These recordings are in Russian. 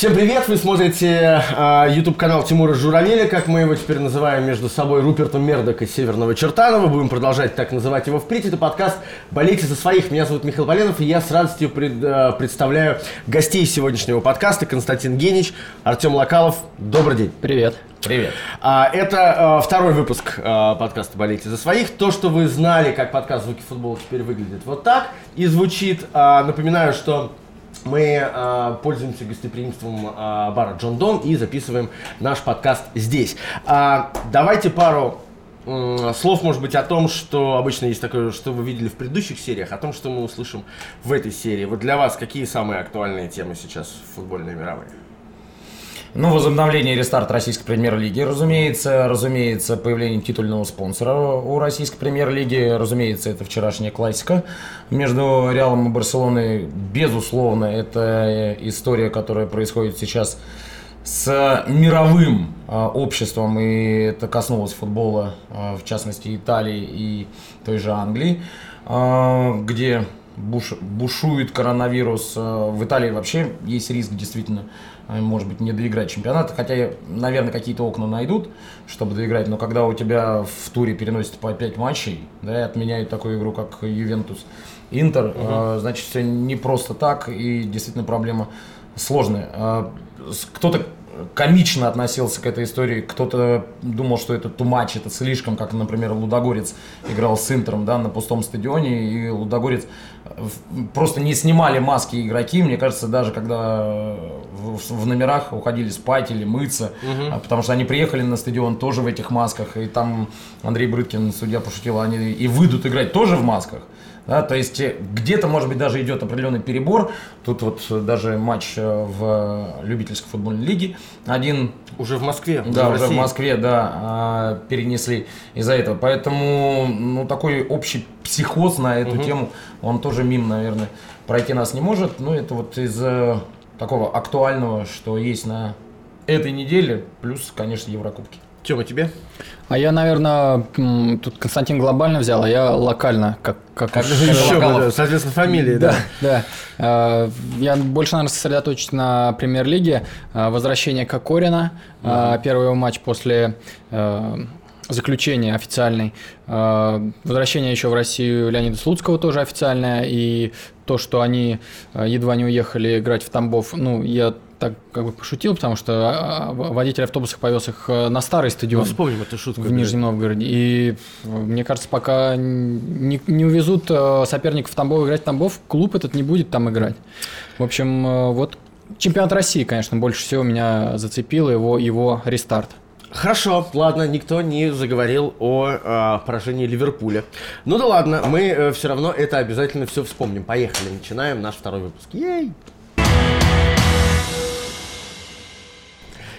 Всем привет! Вы смотрите э, YouTube канал Тимура Журавеля, как мы его теперь называем между собой Рупертом Мердок и Северного Чертанова. Будем продолжать так называть его впредь. Это подкаст «Болейте за своих». Меня зовут Михаил Поленов, и я с радостью пред, э, представляю гостей сегодняшнего подкаста. Константин Генич, Артем Локалов. Добрый день. Привет. Привет. А, это а, второй выпуск а, подкаста «Болейте за своих». То, что вы знали, как подкаст «Звуки футбола» теперь выглядит вот так и звучит. А, напоминаю, что мы э, пользуемся гостеприимством э, бара Джон Дон и записываем наш подкаст здесь. А, давайте пару слов, может быть, о том, что обычно есть такое, что вы видели в предыдущих сериях, о том, что мы услышим в этой серии. Вот для вас какие самые актуальные темы сейчас футбольные мировые? Ну, возобновление и рестарт российской премьер-лиги, разумеется. Разумеется, появление титульного спонсора у российской премьер-лиги. Разумеется, это вчерашняя классика между Реалом и Барселоной. Безусловно, это история, которая происходит сейчас с мировым а, обществом, и это коснулось футбола, а, в частности Италии и той же Англии, а, где буш, бушует коронавирус. В Италии вообще есть риск действительно может быть, не доиграть чемпионат, хотя, наверное, какие-то окна найдут, чтобы доиграть, но когда у тебя в туре переносят по 5 матчей, да, и отменяют такую игру, как Ювентус, Интер, угу. э, значит, все не просто так, и действительно проблема сложная. Э, кто-то комично относился к этой истории. Кто-то думал, что это тумач, это слишком, как, например, Лудогорец играл с Интером да, на пустом стадионе, и Лудогорец э, просто не снимали маски игроки. Мне кажется, даже когда в, в номерах уходили спать или мыться, угу. потому что они приехали на стадион тоже в этих масках, и там Андрей Брыткин, судья пошутил, они и выйдут играть тоже в масках. Да, то есть э, где-то, может быть, даже идет определенный перебор. Тут вот даже матч э, в любительской футбольной лиге. Один... Уже в Москве. Да, в уже в Москве, да, а, перенесли из-за этого. Поэтому, ну, такой общий психоз на эту угу. тему, он тоже мимо, наверное, пройти нас не может. Ну, это вот из э, такого актуального, что есть на этой неделе, плюс, конечно, Еврокубки. Тёма, тебе? А я, наверное, тут Константин глобально взял, а я локально, как как, как еще, да, соответственно, фамилии, да. Да, да. А, я больше, наверное, сосредоточусь на премьер-лиге. А, возвращение Кокорина, угу. первый его матч после заключение официальный. Возвращение еще в Россию Леонида Слуцкого тоже официальное. И то, что они едва не уехали играть в Тамбов, ну, я так как бы пошутил, потому что а, а, водитель автобусов повез их э, на старый стадион. Ну, вспомним эту шутку. В Нижнем Новгороде. И мне кажется, пока не, не увезут э, соперников в Тамбов играть в Тамбов, клуб этот не будет там играть. В общем, э, вот чемпионат России, конечно, больше всего меня зацепил его, его рестарт. Хорошо, ладно, никто не заговорил о э, поражении Ливерпуля. Ну да ладно, мы э, все равно это обязательно все вспомним. Поехали, начинаем наш второй выпуск. Ей!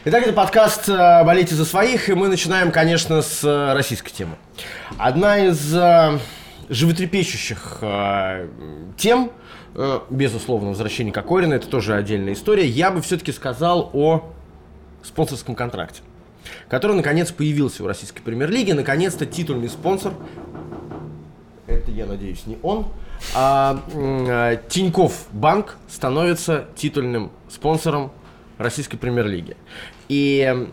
Итак, это подкаст э, «Болейте за своих», и мы начинаем, конечно, с э, российской темы. Одна из э, животрепещущих тем, безусловно, возвращение Кокорина, это тоже отдельная история, я бы все-таки сказал о спонсорском контракте, который, наконец, появился в российской премьер-лиге. Наконец-то титульный спонсор, это, я надеюсь, не он, а Тиньков Банк становится титульным спонсором российской премьер-лиги. И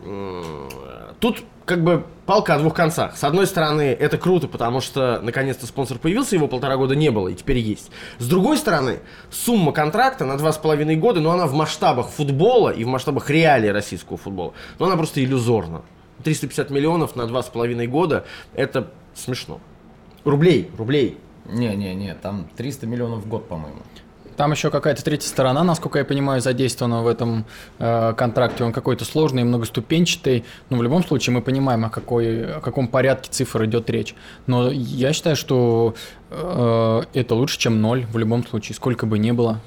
тут как бы палка о двух концах. С одной стороны, это круто, потому что наконец-то спонсор появился, его полтора года не было, и теперь есть. С другой стороны, сумма контракта на два с половиной года, но она в масштабах футбола и в масштабах реалий российского футбола, но она просто иллюзорна. 350 миллионов на два с половиной года – это смешно. Рублей, рублей. Не-не-не, там 300 миллионов в год, по-моему. Там еще какая-то третья сторона, насколько я понимаю, задействована в этом э, контракте. Он какой-то сложный, многоступенчатый. Но в любом случае мы понимаем, о, какой, о каком порядке цифр идет речь. Но я считаю, что э, это лучше, чем ноль в любом случае, сколько бы ни было.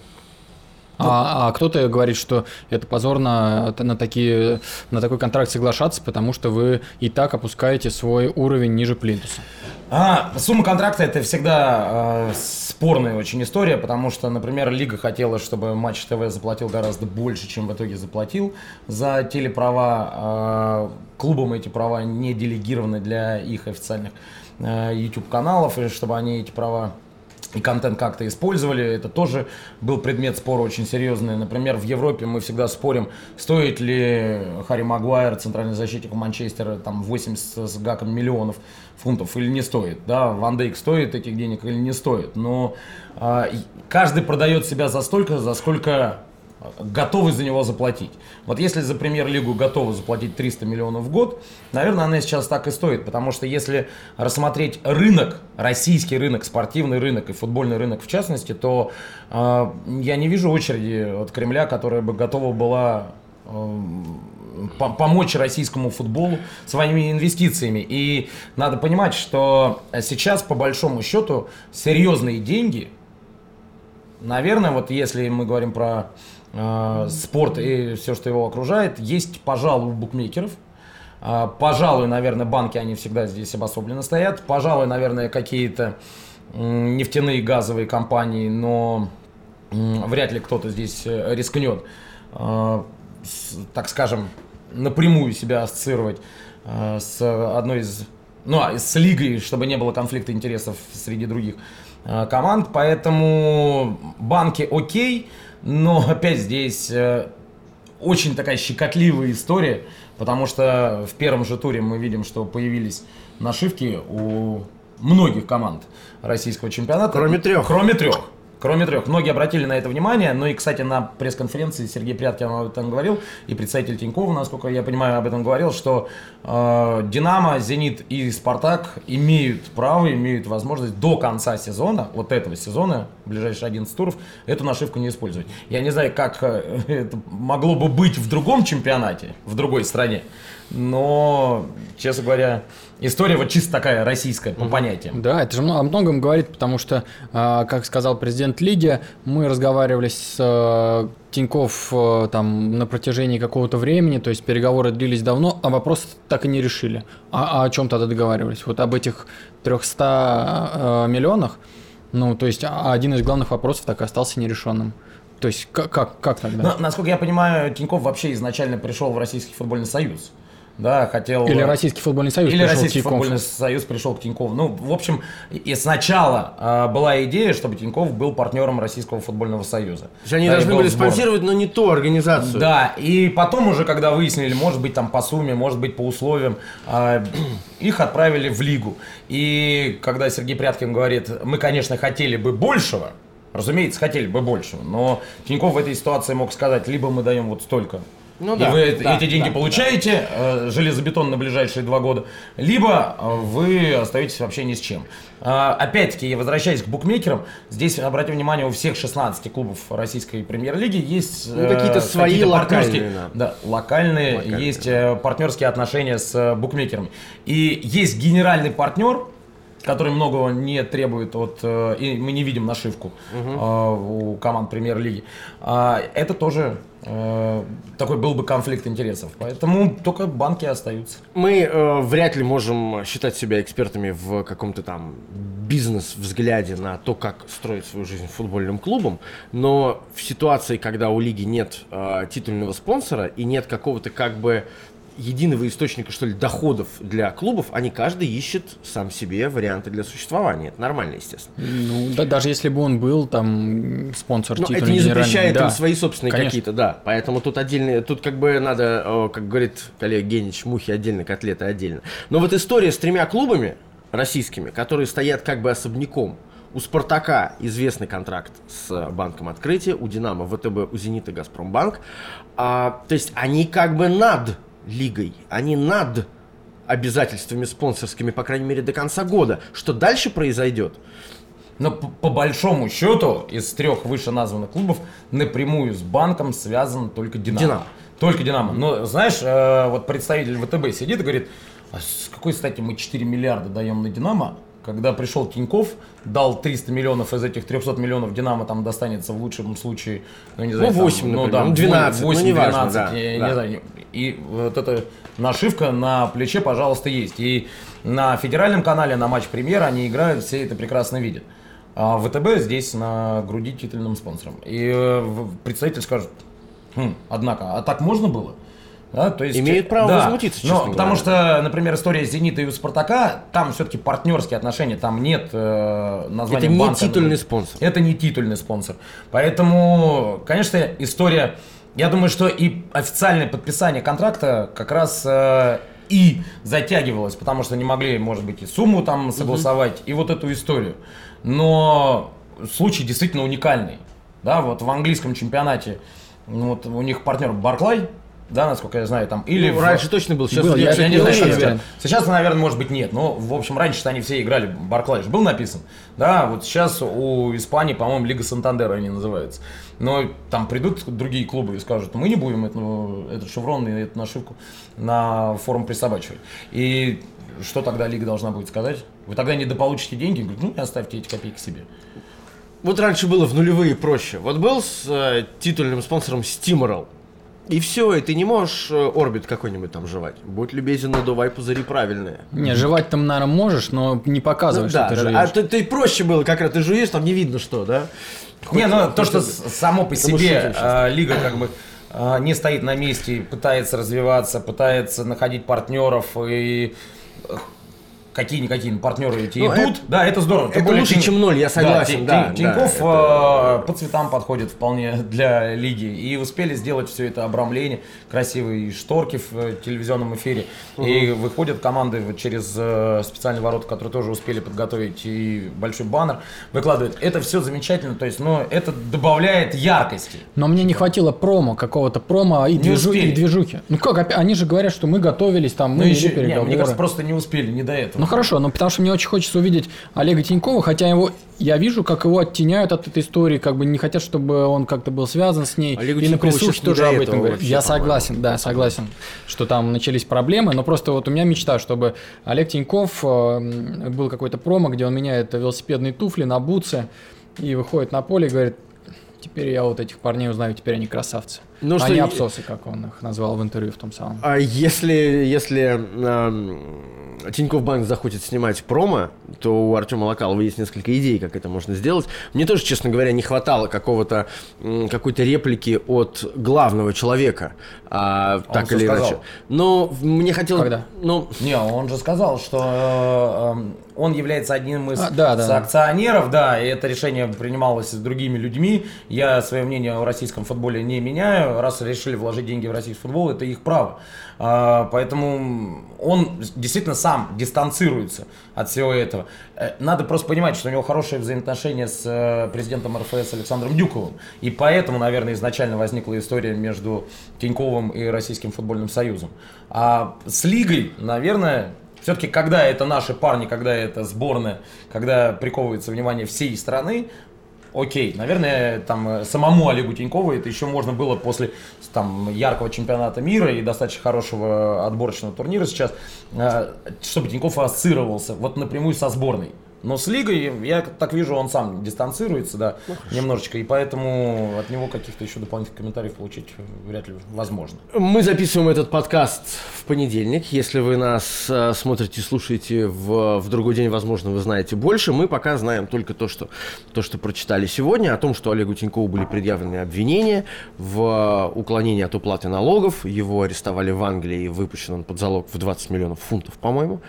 А, а кто-то говорит, что это позорно на, такие, на такой контракт соглашаться, потому что вы и так опускаете свой уровень ниже плинтуса. А, сумма контракта это всегда э, спорная очень история, потому что, например, Лига хотела, чтобы Матч ТВ заплатил гораздо больше, чем в итоге заплатил за телеправа. Э, клубам эти права не делегированы для их официальных э, YouTube каналов, и чтобы они эти права и контент как-то использовали. Это тоже был предмет спора очень серьезный. Например, в Европе мы всегда спорим, стоит ли Харри Магуайр, центральный защитник Манчестера, там 80 с гаком миллионов фунтов или не стоит. Да, Ван Дейк стоит этих денег или не стоит. Но э, каждый продает себя за столько, за сколько готовы за него заплатить. Вот если за премьер-лигу готовы заплатить 300 миллионов в год, наверное, она сейчас так и стоит, потому что если рассмотреть рынок, российский рынок, спортивный рынок и футбольный рынок в частности, то э, я не вижу очереди от Кремля, которая бы готова была э, помочь российскому футболу своими инвестициями. И надо понимать, что сейчас, по большому счету, серьезные деньги, наверное, вот если мы говорим про спорт и все, что его окружает, есть, пожалуй, букмекеров. Э, пожалуй, наверное, банки, они всегда здесь обособленно стоят. Пожалуй, наверное, какие-то нефтяные газовые компании, но вряд ли кто-то здесь э, рискнет, с, так скажем, напрямую себя ассоциировать с одной из ну, а с лигой, чтобы не было конфликта интересов среди других команд. Поэтому банки окей, но опять здесь э, очень такая щекотливая история, потому что в первом же туре мы видим, что появились нашивки у многих команд российского чемпионата. Кроме трех. Кроме трех. Кроме трех. Многие обратили на это внимание. Ну и, кстати, на пресс-конференции Сергей Пряткин об этом говорил, и представитель Тинькова, насколько я понимаю, об этом говорил, что э, Динамо, Зенит и Спартак имеют право, имеют возможность до конца сезона, вот этого сезона, ближайшие 11 туров, эту нашивку не использовать. Я не знаю, как э, это могло бы быть в другом чемпионате, в другой стране, но, честно говоря, История вот чисто такая российская по понятиям. Да, это же о многом говорит, потому что, а, как сказал президент Лиги, мы разговаривали с э, Тиньков э, там на протяжении какого-то времени, то есть переговоры длились давно, а вопрос так и не решили. А, а о чем тогда договаривались? Вот об этих 300 э, миллионах? Ну, то есть а один из главных вопросов так и остался нерешенным. То есть как, как, как тогда? Но, насколько я понимаю, Тиньков вообще изначально пришел в Российский футбольный союз да, хотел... Или Российский футбольный союз Или Российский футбольный союз пришел к Тинькову. Ну, в общем, и сначала э, была идея, чтобы Тиньков был партнером Российского футбольного союза. То есть они да, должны были спонсировать, но не ту организацию. Да, и потом уже, когда выяснили, может быть, там по сумме, может быть, по условиям, э, их отправили в лигу. И когда Сергей Пряткин говорит, мы, конечно, хотели бы большего, Разумеется, хотели бы большего, но Тиньков в этой ситуации мог сказать, либо мы даем вот столько, ну, да, и вы да, эти деньги да, получаете, да. Э, железобетон на ближайшие два года, либо э, вы остаетесь вообще ни с чем. Э, опять-таки, возвращаясь к букмекерам, здесь, обратите внимание, у всех 16 клубов российской премьер-лиги есть ну, какие-то свои какие локальные. Да, локальные, локальные, есть партнерские отношения с букмекерами. И есть генеральный партнер, который многого не требует от, и мы не видим нашивку угу. у команд премьер-лиги. А, это тоже Э, такой был бы конфликт интересов. Поэтому только банки остаются. Мы э, вряд ли можем считать себя экспертами в каком-то там бизнес-взгляде на то, как строить свою жизнь футбольным клубом, но в ситуации, когда у лиги нет э, титульного спонсора и нет какого-то как бы единого источника, что ли, доходов для клубов, они каждый ищет сам себе варианты для существования. Это нормально, естественно. Ну, да, даже если бы он был там спонсор Но это не запрещает да. им свои собственные какие-то, да. Поэтому тут отдельные, тут как бы надо, как говорит коллега Генич, мухи отдельно, котлеты отдельно. Но вот история с тремя клубами российскими, которые стоят как бы особняком, у «Спартака» известный контракт с Банком Открытия, у «Динамо» ВТБ, у «Зенита» «Газпромбанк». А, то есть они как бы над лигой, а не над обязательствами спонсорскими, по крайней мере, до конца года. Что дальше произойдет? Но по, по большому счету из трех вышеназванных клубов напрямую с банком связан только Динамо. Динамо. Только Динамо. Но знаешь, э, вот представитель ВТБ сидит и говорит, а с какой стати мы 4 миллиарда даем на Динамо, когда пришел Тиньков, дал 300 миллионов из этих 300 миллионов Динамо там достанется в лучшем случае, ну не знаю, ну, 8, там, ну, да, 12, 8, ну, не 12, важно, да, я, да. не знаю, и вот эта нашивка на плече, пожалуйста, есть. И на федеральном канале, на матч премьер они играют, все это прекрасно видят. А ВТБ здесь на груди титульным спонсором. И э, представитель скажет, хм, однако, а так можно было? Да, то есть, Имеют право да, возмутиться, но, честно Потому говоря. что, например, история Зенита и у Спартака, там все-таки партнерские отношения, там нет э, названия Это не банка. титульный спонсор. Это не титульный спонсор. Поэтому, конечно, история... Я думаю, что и официальное подписание контракта как раз э, и затягивалось, потому что не могли, может быть, и сумму там согласовать, и вот эту историю. Но случай действительно уникальный. Да, вот в английском чемпионате ну, вот у них партнер Барклай, да, насколько я знаю, там, или Ну, в- раньше точно был, сейчас Был, я я не знаю, сейчас, сейчас, наверное, может быть, нет. Но, в общем, раньше они все играли, Барклай же был написан. Да, вот сейчас у Испании, по-моему, Лига Сантандера они называются. Но там придут другие клубы и скажут, мы не будем эту, этот шеврон и эту нашивку на форум присобачивать. И что тогда Лига должна будет сказать? Вы тогда недополучите деньги? Говорит, ну, оставьте эти копейки себе. Вот раньше было в нулевые проще. Вот был с э, титульным спонсором Steamroll. И все, и ты не можешь э, орбит какой-нибудь там жевать. Будь любезен, надувай пузыри правильные. Не, жевать там, наверное, можешь, но не Ну показывай, да, что ты да, жуешь. а ты, ты проще было, как раз ты жуешь, там не видно что, да? Не, ну Хоть- то, что хоть- с- само по себе а, лига как бы а, не стоит на месте, пытается развиваться, пытается находить партнеров и какие-никакие партнеры эти Ну, идут, да, это здорово. Тем это лучше, Тин- чем ноль, я согласен, Тин- да, Тин- да, это- э, по цветам подходит вполне для лиги и успели сделать все это обрамление, красивые шторки в э, телевизионном эфире и выходят команды через э, специальный ворот, которые тоже успели подготовить и большой баннер выкладывают. Это все замечательно, то есть, но это добавляет яркости. Но мне не хватило промо, какого-то промо и, движу- и движухи. Ну как, они же говорят, что мы готовились, там, мы Ну, еще, не, переговоры. мне кажется, просто не успели, не до этого. Ну хорошо, но потому что мне очень хочется увидеть Олега Тинькова, хотя его я вижу, как его оттеняют от этой истории, как бы не хотят, чтобы он как-то был связан с ней. Олегу и на Тинькову присухе сейчас не тоже об этом вообще, Я по-моему. согласен, да, согласен, что там начались проблемы, но просто вот у меня мечта, чтобы Олег Тиньков э, был какой-то промо, где он меняет велосипедные туфли на бутсы и выходит на поле и говорит, теперь я вот этих парней узнаю, теперь они красавцы. Ну, а что не абсосы, как он их назвал в интервью в том самом. А если, если эм, Тинькофф Банк захочет снимать промо, то у Артема Локалова есть несколько идей, как это можно сделать. Мне тоже, честно говоря, не хватало какого-то какой-то реплики от главного человека, а, так всё или сказал. иначе. Но мне хотелось... Когда? Ну, Не, он же сказал, что э, он является одним из А, да, да. акционеров, да, и это решение принималось с другими людьми. Я свое мнение о российском футболе не меняю. Раз решили вложить деньги в российский футбол, это их право. А, поэтому он действительно сам дистанцируется от всего этого. Э, Надо просто понимать, что у него хорошие взаимоотношения с э, президентом РФС Александром Дюковым. И поэтому, наверное, изначально возникла история между Тиньковым и Российским футбольным союзом. А с Лигой, наверное, все-таки, когда это наши парни, когда это сборная, когда приковывается внимание всей страны, окей, наверное, там э, самому Олегу Тинькову это еще можно было после там яркого чемпионата мира и достаточно хорошего отборочного турнира сейчас, э, чтобы Тиньков ассоциировался вот напрямую со сборной. Но с Лигой, я так вижу, он сам дистанцируется, да, немножечко, и поэтому от него каких-то еще дополнительных комментариев получить вряд ли возможно. Мы записываем этот подкаст в понедельник. Если вы нас э, смотрите, слушаете в, в другой день, возможно, вы знаете больше. Мы пока знаем только то что, то, что прочитали сегодня, о том, что Олегу Тинькову были предъявлены обвинения в э, уклонении от уплаты налогов. Его арестовали в Англии и выпущен он под залог в 20 миллионов фунтов, по-моему.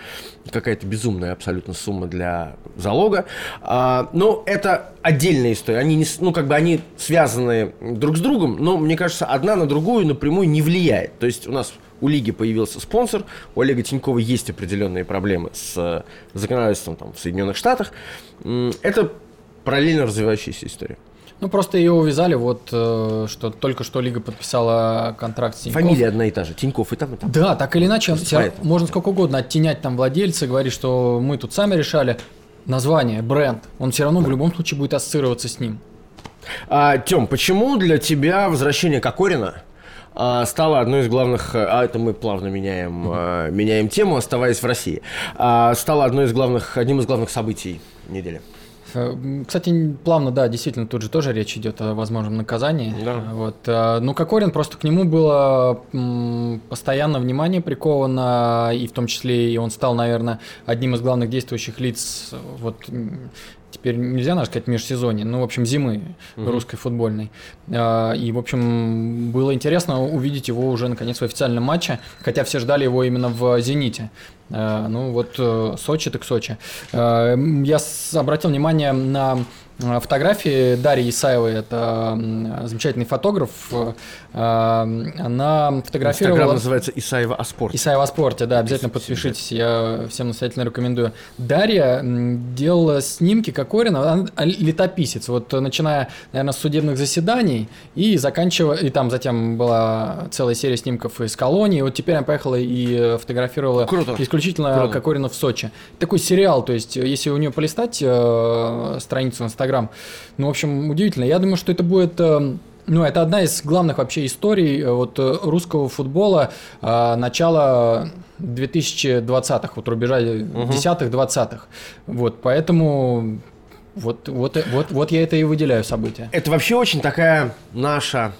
Какая-то безумная абсолютно сумма для залога. А, но это отдельная история. Они, не, ну, как бы они связаны друг с другом, но, мне кажется, одна на другую напрямую не влияет. То есть у нас у лиги появился спонсор, у Олега Тинькова есть определенные проблемы с э, законодательством там, в Соединенных Штатах. Это параллельно развивающаяся история. Ну, просто ее увязали, вот, э, что только что Лига подписала контракт с Тинькофф. Фамилия одна и та же. Тиньков и там, и там. Да, так или иначе, можно сколько угодно оттенять там владельца, говорить, что мы тут сами решали. Название, бренд, он все равно в любом случае будет ассоциироваться с ним. А, Тем, почему для тебя возвращение Кокорина а, стало одной из главных, а это мы плавно меняем, а, меняем тему, оставаясь в России, а, стало одной из главных, одним из главных событий недели? Э, Кстати, плавно, да, действительно, тут же тоже речь идет о возможном наказании. Да. Э, Вот. э, Ну, Кокорин, просто к нему было постоянно внимание приковано, и в том числе и он стал, наверное, одним из главных действующих лиц вот, теперь нельзя, надо сказать, межсезонье, ну, в общем, зимы угу. русской футбольной. И, в общем, было интересно увидеть его уже, наконец, в официальном матче, хотя все ждали его именно в «Зените». А, ну, вот э, Сочи так Сочи. А, я обратил внимание на Э, фотографии Дарьи Исаевой, это замечательный фотограф, э, она фотографировала... Инстаграм называется Исаева о спорте. Исаева о спорте, да, обязательно подпишитесь, я всем настоятельно рекомендую. Дарья делала снимки Кокорина, она летописец, вот начиная, наверное, с судебных заседаний и заканчивая, и там затем была целая серия снимков из колонии, вот теперь она поехала и фотографировала Круто. исключительно Круто. Кокорина в Сочи. Такой сериал, то есть если у нее полистать э, страницу в Инстаграме, Инстаграм. Ну, в общем, удивительно. Я думаю, что это будет... Э, ну, это одна из главных вообще историй э, вот э, русского футбола э, начала 2020-х, вот рубежа угу. 10-х, 20-х. Вот, поэтому вот, вот, вот, вот я это и выделяю события. Это вообще очень такая наша,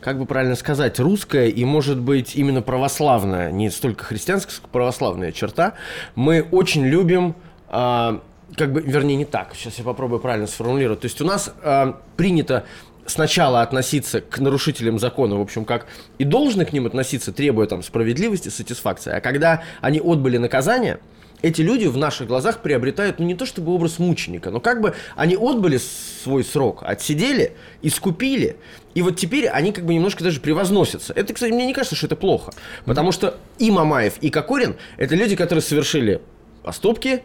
как бы правильно сказать, русская и, может быть, именно православная, не столько христианская, сколько православная черта. Мы очень любим э, как бы, вернее, не так. Сейчас я попробую правильно сформулировать. То есть у нас э, принято сначала относиться к нарушителям закона, в общем, как и должны к ним относиться, требуя там справедливости, сатисфакции. А когда они отбыли наказание, эти люди в наших глазах приобретают, ну, не то чтобы образ мученика, но как бы они отбыли свой срок, отсидели, искупили, и вот теперь они как бы немножко даже превозносятся. Это, кстати, мне не кажется, что это плохо, потому что и Мамаев, и Кокорин – это люди, которые совершили поступки,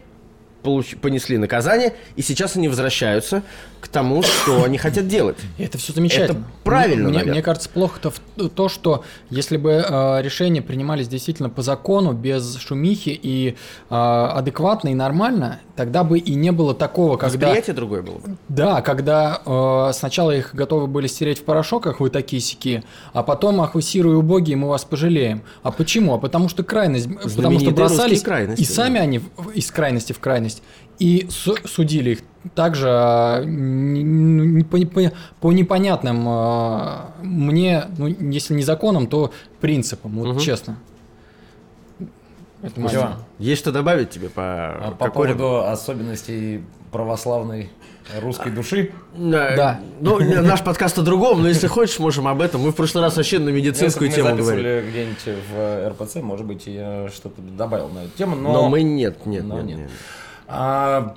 получ... понесли наказание, и сейчас они возвращаются к тому, что они хотят делать. Это все замечательно. Это правильно. Мне, мне кажется, плохо-то то, что если бы э, решения принимались действительно по закону, без шумихи и э, адекватно и нормально, тогда бы и не было такого, когда... Восприятие другое было бы. Да, когда э, сначала их готовы были стереть в порошок, ах вы такие сики, а потом, ах вы сирые убогие, мы вас пожалеем. А почему? А потому что крайность, потому что бросались, и сами да. они из крайности в крайность, и судили их также а, по, по, по непонятным а, мне, ну, если не законам, то принципам, вот угу. честно. Это Все. Есть что добавить тебе по а По поводу особенностей православной русской души? Да. да. Ну, наш подкаст о другом, но если хочешь, можем об этом. Мы в прошлый раз вообще на медицинскую если тему говорили. где-нибудь в РПЦ, может быть, я что-то добавил на эту тему, но... Но мы нет, нет, но нет. нет. нет. А,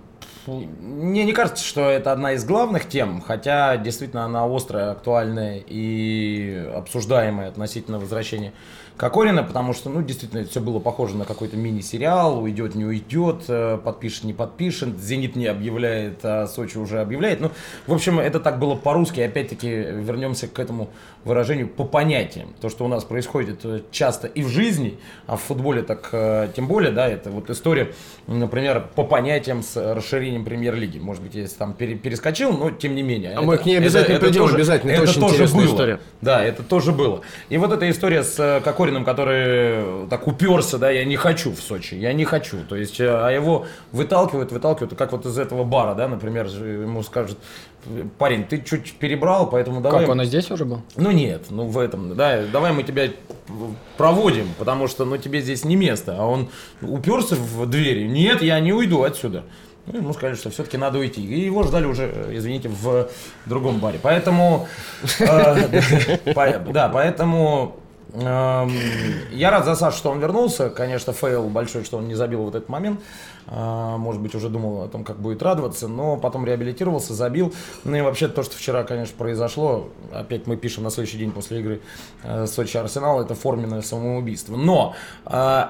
мне не кажется, что это одна из главных тем, хотя действительно она острая, актуальная и обсуждаемая относительно возвращения Кокорина, потому что, ну, действительно, это все было похоже на какой-то мини-сериал, уйдет, не уйдет, э, подпишет, не подпишет, Зенит не объявляет, а Сочи уже объявляет. Ну, в общем, это так было по-русски, опять-таки вернемся к этому выражению по понятиям. То, что у нас происходит э, часто и в жизни, а в футболе так э, тем более, да, это вот история, например, по понятиям с расширением премьер-лиги. Может быть, если там перескочил, но тем не менее. А это, мы к ней обязательно это, придем, это тоже, обязательно, это, это тоже было. история. Да, это тоже было. И вот эта история с какой Кокориным, который так уперся, да, я не хочу в Сочи, я не хочу. То есть, э, а его выталкивают, выталкивают, как вот из этого бара, да, например, ему скажут, парень, ты чуть перебрал, поэтому давай... Как, он и здесь уже был? Ну нет, ну в этом, да, давай мы тебя проводим, потому что, ну, тебе здесь не место. А он уперся в двери, нет, я не уйду отсюда. Ну, ему сказали, что все-таки надо уйти. И его ждали уже, извините, в другом баре. Поэтому, э, да, поэтому я рад за Сашу, что он вернулся. Конечно, fail большой, что он не забил вот этот момент. Э, может быть, уже думал о том, как будет радоваться, но потом реабилитировался, забил. Ну и вообще то, что вчера, конечно, произошло, опять мы пишем на следующий день после игры э, Сочи-Арсенал, это форменное самоубийство. Но э,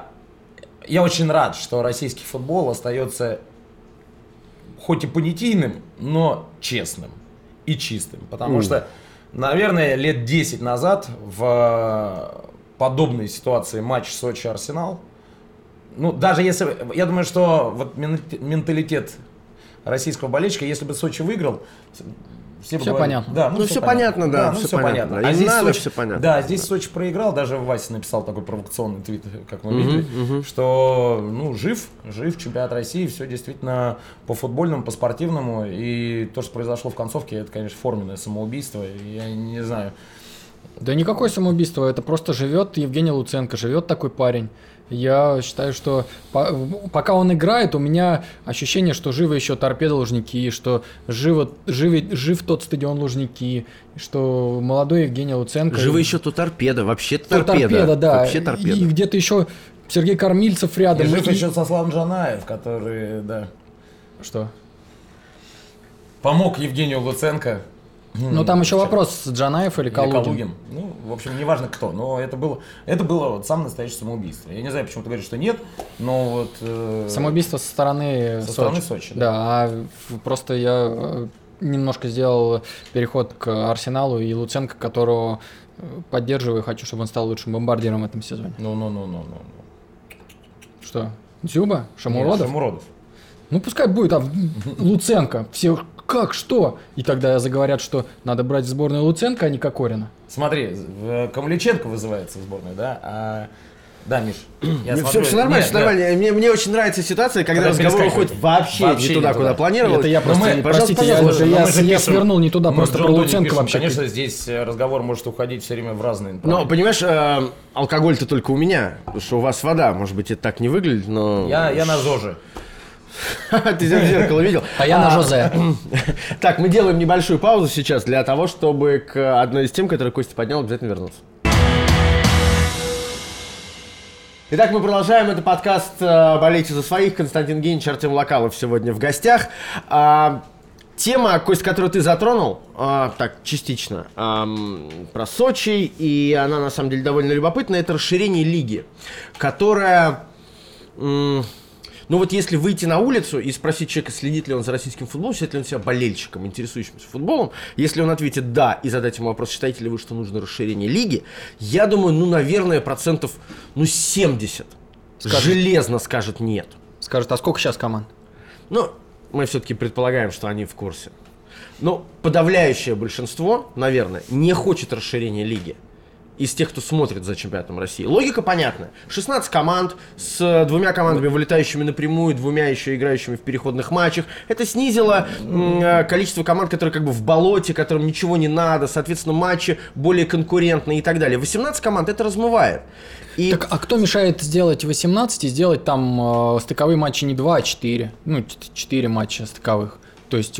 я очень рад, что российский футбол остается хоть и понятийным, но честным и чистым. Потому mm. что Наверное, лет 10 назад в подобной ситуации матч Сочи-Арсенал, ну, даже если, я думаю, что вот менталитет российского болельщика, если бы Сочи выиграл, все, все понятно. Да, ну, ну все, понятно, понятно да, да ну, все, все понятно. понятно. А здесь надо, Сочи, все понятно. Да, здесь да. Сочи проиграл, даже Вася написал такой провокационный твит, как мы видели, угу, угу. что ну жив, жив чемпионат России, все действительно по футбольному, по спортивному, и то, что произошло в концовке, это, конечно, форменное самоубийство, я не знаю. Да никакое самоубийство, это просто живет Евгений Луценко, живет такой парень. Я считаю, что по, пока он играет, у меня ощущение, что живы еще торпеда Лужники, что живо, жив, жив тот стадион Лужники, что молодой Евгений Луценко... Живы еще то торпеда, вообще торпеда. торпеда, да. Вообще торпеда. И, и где-то еще Сергей Кормильцев рядом. И жив И- еще Сослан Джанаев, который, да, Что? помог Евгению Луценко. Ну там еще вопрос, Джанаев или Или Калугин. Калугин. Ну, в общем, неважно кто, но это было, это было вот самое настоящее самоубийство. Я не знаю, почему ты говоришь, что нет, но вот... э, Самоубийство со стороны Со Сочи. стороны Сочи, да. Да, а просто я э, немножко сделал переход к Арсеналу и Луценко, которого э, поддерживаю, хочу, чтобы он стал лучшим бомбардиром в этом сезоне. Ну-ну-ну-ну-ну. Что? Дзюба? Шамуродов? Нет, Шамуродов. Ну пускай будет, а Луценко. Все как, что? И тогда заговорят, что надо брать в сборную Луценко, а не Кокорина. Смотри, Камличенко вызывается в сборную, да? А... Да, Миш, я все, смотрю- все нормально, Нет, все да. нормально. Мне, мне очень нравится ситуация, когда Когда разговор уходит вообще, Вообще не не туда, туда. куда планировал. Это я просто, мы- не- пожалуйста, простите, я, пожалуйста, я, мы же я пишем- свернул не туда, мы просто про Луценко вообще. Конечно, здесь э, разговор может уходить все время в разные Но, понимаешь, э, алкоголь-то только у меня, потому что у вас вода. Может быть, это так не выглядит, но... Я, я на ЗОЖе. Ты в зеркало видел? А я на Жозе. Так, мы делаем небольшую паузу сейчас для того, чтобы к одной из тем, которую Костя поднял, обязательно вернуться. Итак, мы продолжаем. Это подкаст э, «Болейте за своих». Константин Генич, Артем Локалов сегодня в гостях. А, Тема, Кость, которую ты затронул, а, так, частично, ам, про Сочи, и она на самом деле довольно любопытная, это расширение лиги, которая... м, ну вот если выйти на улицу и спросить человека, следит ли он за российским футболом, считает ли он себя болельщиком, интересующимся футболом, если он ответит «да» и задать ему вопрос, считаете ли вы, что нужно расширение лиги, я думаю, ну, наверное, процентов, ну, 70 Скажет. железно скажет «нет». Скажет, а сколько сейчас команд? Ну, мы все-таки предполагаем, что они в курсе. Но подавляющее большинство, наверное, не хочет расширения лиги. Из тех, кто смотрит за чемпионатом России. Логика понятна. 16 команд с э, двумя командами, вылетающими напрямую, двумя еще играющими в переходных матчах. Это снизило э, количество команд, которые как бы в болоте, которым ничего не надо. Соответственно, матчи более конкурентные и так далее. 18 команд это размывает. И Так, а кто мешает сделать 18 и сделать там э, стыковые матчи не 2, а 4? Ну, 4 матча стыковых. То есть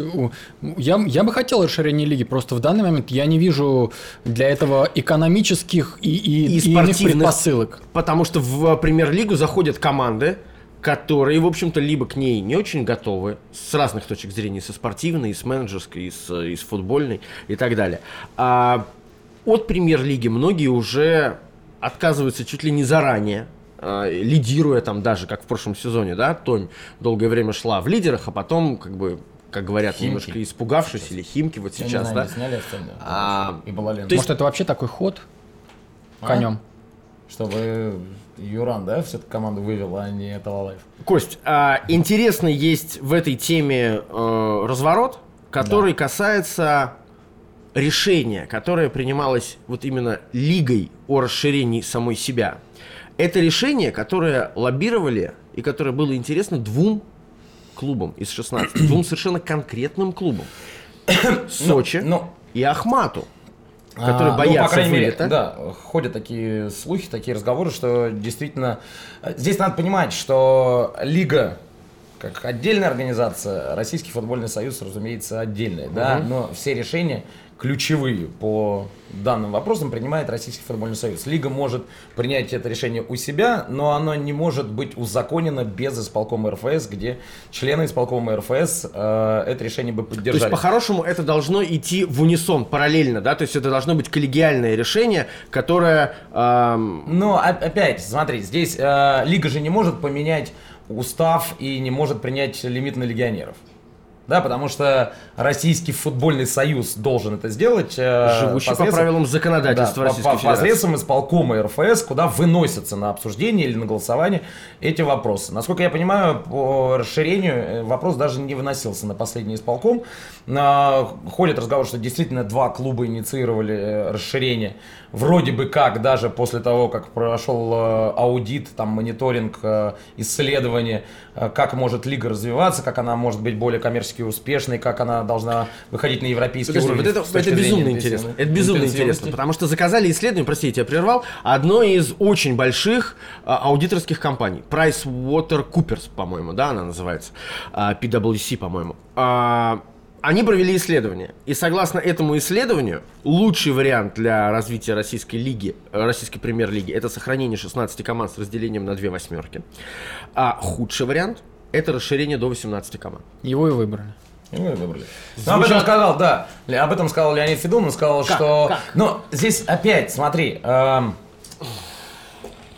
я, я бы хотел расширение лиги, просто в данный момент я не вижу для этого экономических и, и, И и иных спортивных. предпосылок. Потому что в премьер-лигу заходят команды, которые, в общем-то, либо к ней не очень готовы, с разных точек зрения, со спортивной, и с менеджерской, и с, и с футбольной, и так далее. А от премьер-лиги многие уже отказываются чуть ли не заранее, а, лидируя там даже, как в прошлом сезоне, да, Тонь долгое время шла в лидерах, а потом, как бы, как говорят, Химки. немножко испугавшись, или Химки вот Я не сейчас, знаю, да, не сняли остальное. А, И Балален. то есть- Может, это вообще такой ход А? конем? Чтобы Юран, да, все-таки команду вывел, а не Талалаев. Кость, а, интересно есть в этой теме э, разворот, который касается решения, которое принималось вот именно лигой о расширении самой себя. Это решение, которое лоббировали и которое было интересно двум клубам из 16, двум совершенно конкретным клубам. Сочи ну, и Ахмату, которые А, боятся ну, по крайней мере, вылета. да, ходят такие слухи, такие разговоры, что действительно... э, Здесь надо понимать, что Лига, как отдельная организация, Российский футбольный союз, разумеется, отдельная, да, но все решения ключевые по данным вопросам принимает Российский футбольный союз. Лига может принять это решение у себя, но оно не может быть узаконено без исполкома РФС, где члены исполкома РФС э, это решение бы То есть, поддержали. по-хорошему, это должно идти в унисон, параллельно, да? То есть, это должно быть коллегиальное решение, которое... Но о- опять, смотри, здесь э, лига же не может поменять устав и не может принять лимит на легионеров. Да, потому что Российский футбольный союз должен это сделать. э, живущий по правилам законодательства да, по- Российской по- Федерации. посредством исполкома РФС, куда выносятся на обсуждение или на голосование эти вопросы. Насколько я понимаю, по расширению э, вопрос даже не выносился на последний исполком. На- Ходит разговор, что действительно два клуба инициировали э, расширение. Вроде бы как даже после того, как прошел э, аудит, там мониторинг, э, исследование, э, как может лига развиваться, как она может быть более коммерчески успешной, как она должна выходить на европейский Подожди, уровень. вот это, это безумно интересно. Это безумно интересно, потому что заказали исследование, прости, я тебя прервал, одной из очень больших а, аудиторских компаний. PricewaterCoopers, по-моему, да, она называется. А, PwC, по-моему. А, они провели исследование. И согласно этому исследованию, лучший вариант для развития российской лиги, э, российской премьер-лиги, это сохранение 16 команд с разделением на две восьмерки. А худший вариант – это расширение до 18 команд. Его и выбрали. И вы выбрали. Ну, об этом сказал, да. Об этом сказал Леонид Федун. Он сказал, Как? что... Как? Ну, здесь опять, смотри. эм,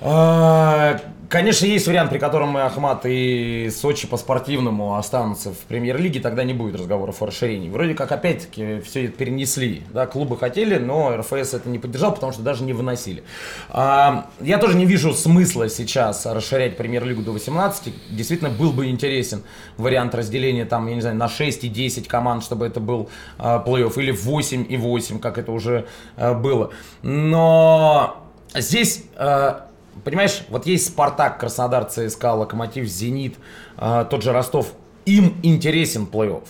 э, Конечно, есть вариант, при котором и Ахмат и Сочи по-спортивному останутся в премьер-лиге, тогда не будет разговоров о расширении. Вроде как, опять-таки, все это перенесли. Да, клубы хотели, но РФС это не поддержал, потому что даже не выносили. А, Я тоже не вижу смысла сейчас расширять премьер-лигу до 18. Действительно, был бы интересен вариант разделения там, я не знаю, на 6 и 10 команд, чтобы это был а, плей-офф, или 8 и 8, как это уже а, было. Но здесь... а, Понимаешь, вот есть Спартак, Краснодар, ЦСКА, Локомотив, Зенит, а, тот же Ростов. Им интересен плей-офф.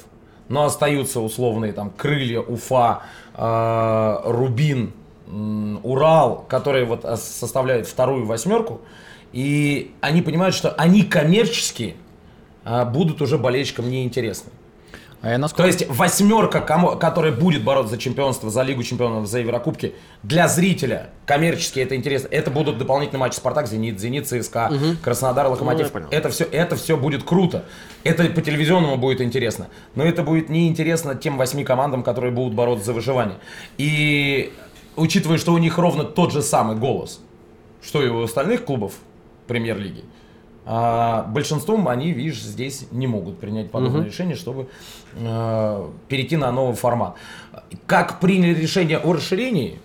Но остаются условные там Крылья, Уфа, а, Рубин, м, Урал, которые вот составляют вторую восьмерку. И они понимают, что они коммерчески а, будут уже болельщикам неинтересны. А я То насколько... есть восьмерка, кому- которая будет бороться за чемпионство, за Лигу чемпионов, за Еврокубки, для зрителя коммерчески это интересно. Это будут дополнительные матчи Спартак, Зенит, Зенит, ЦСКА, Краснодар, Ну, Локомотив. понял. это все, это все будет круто. Это по телевизионному будет интересно. Но это будет неинтересно тем восьми командам, которые будут бороться за выживание. И учитывая, что у них ровно тот же самый голос, что и у остальных клубов премьер-лиги, а большинством они, видишь, здесь не могут принять подобное решение, чтобы э, перейти на новый формат. Как приняли решение о расширении?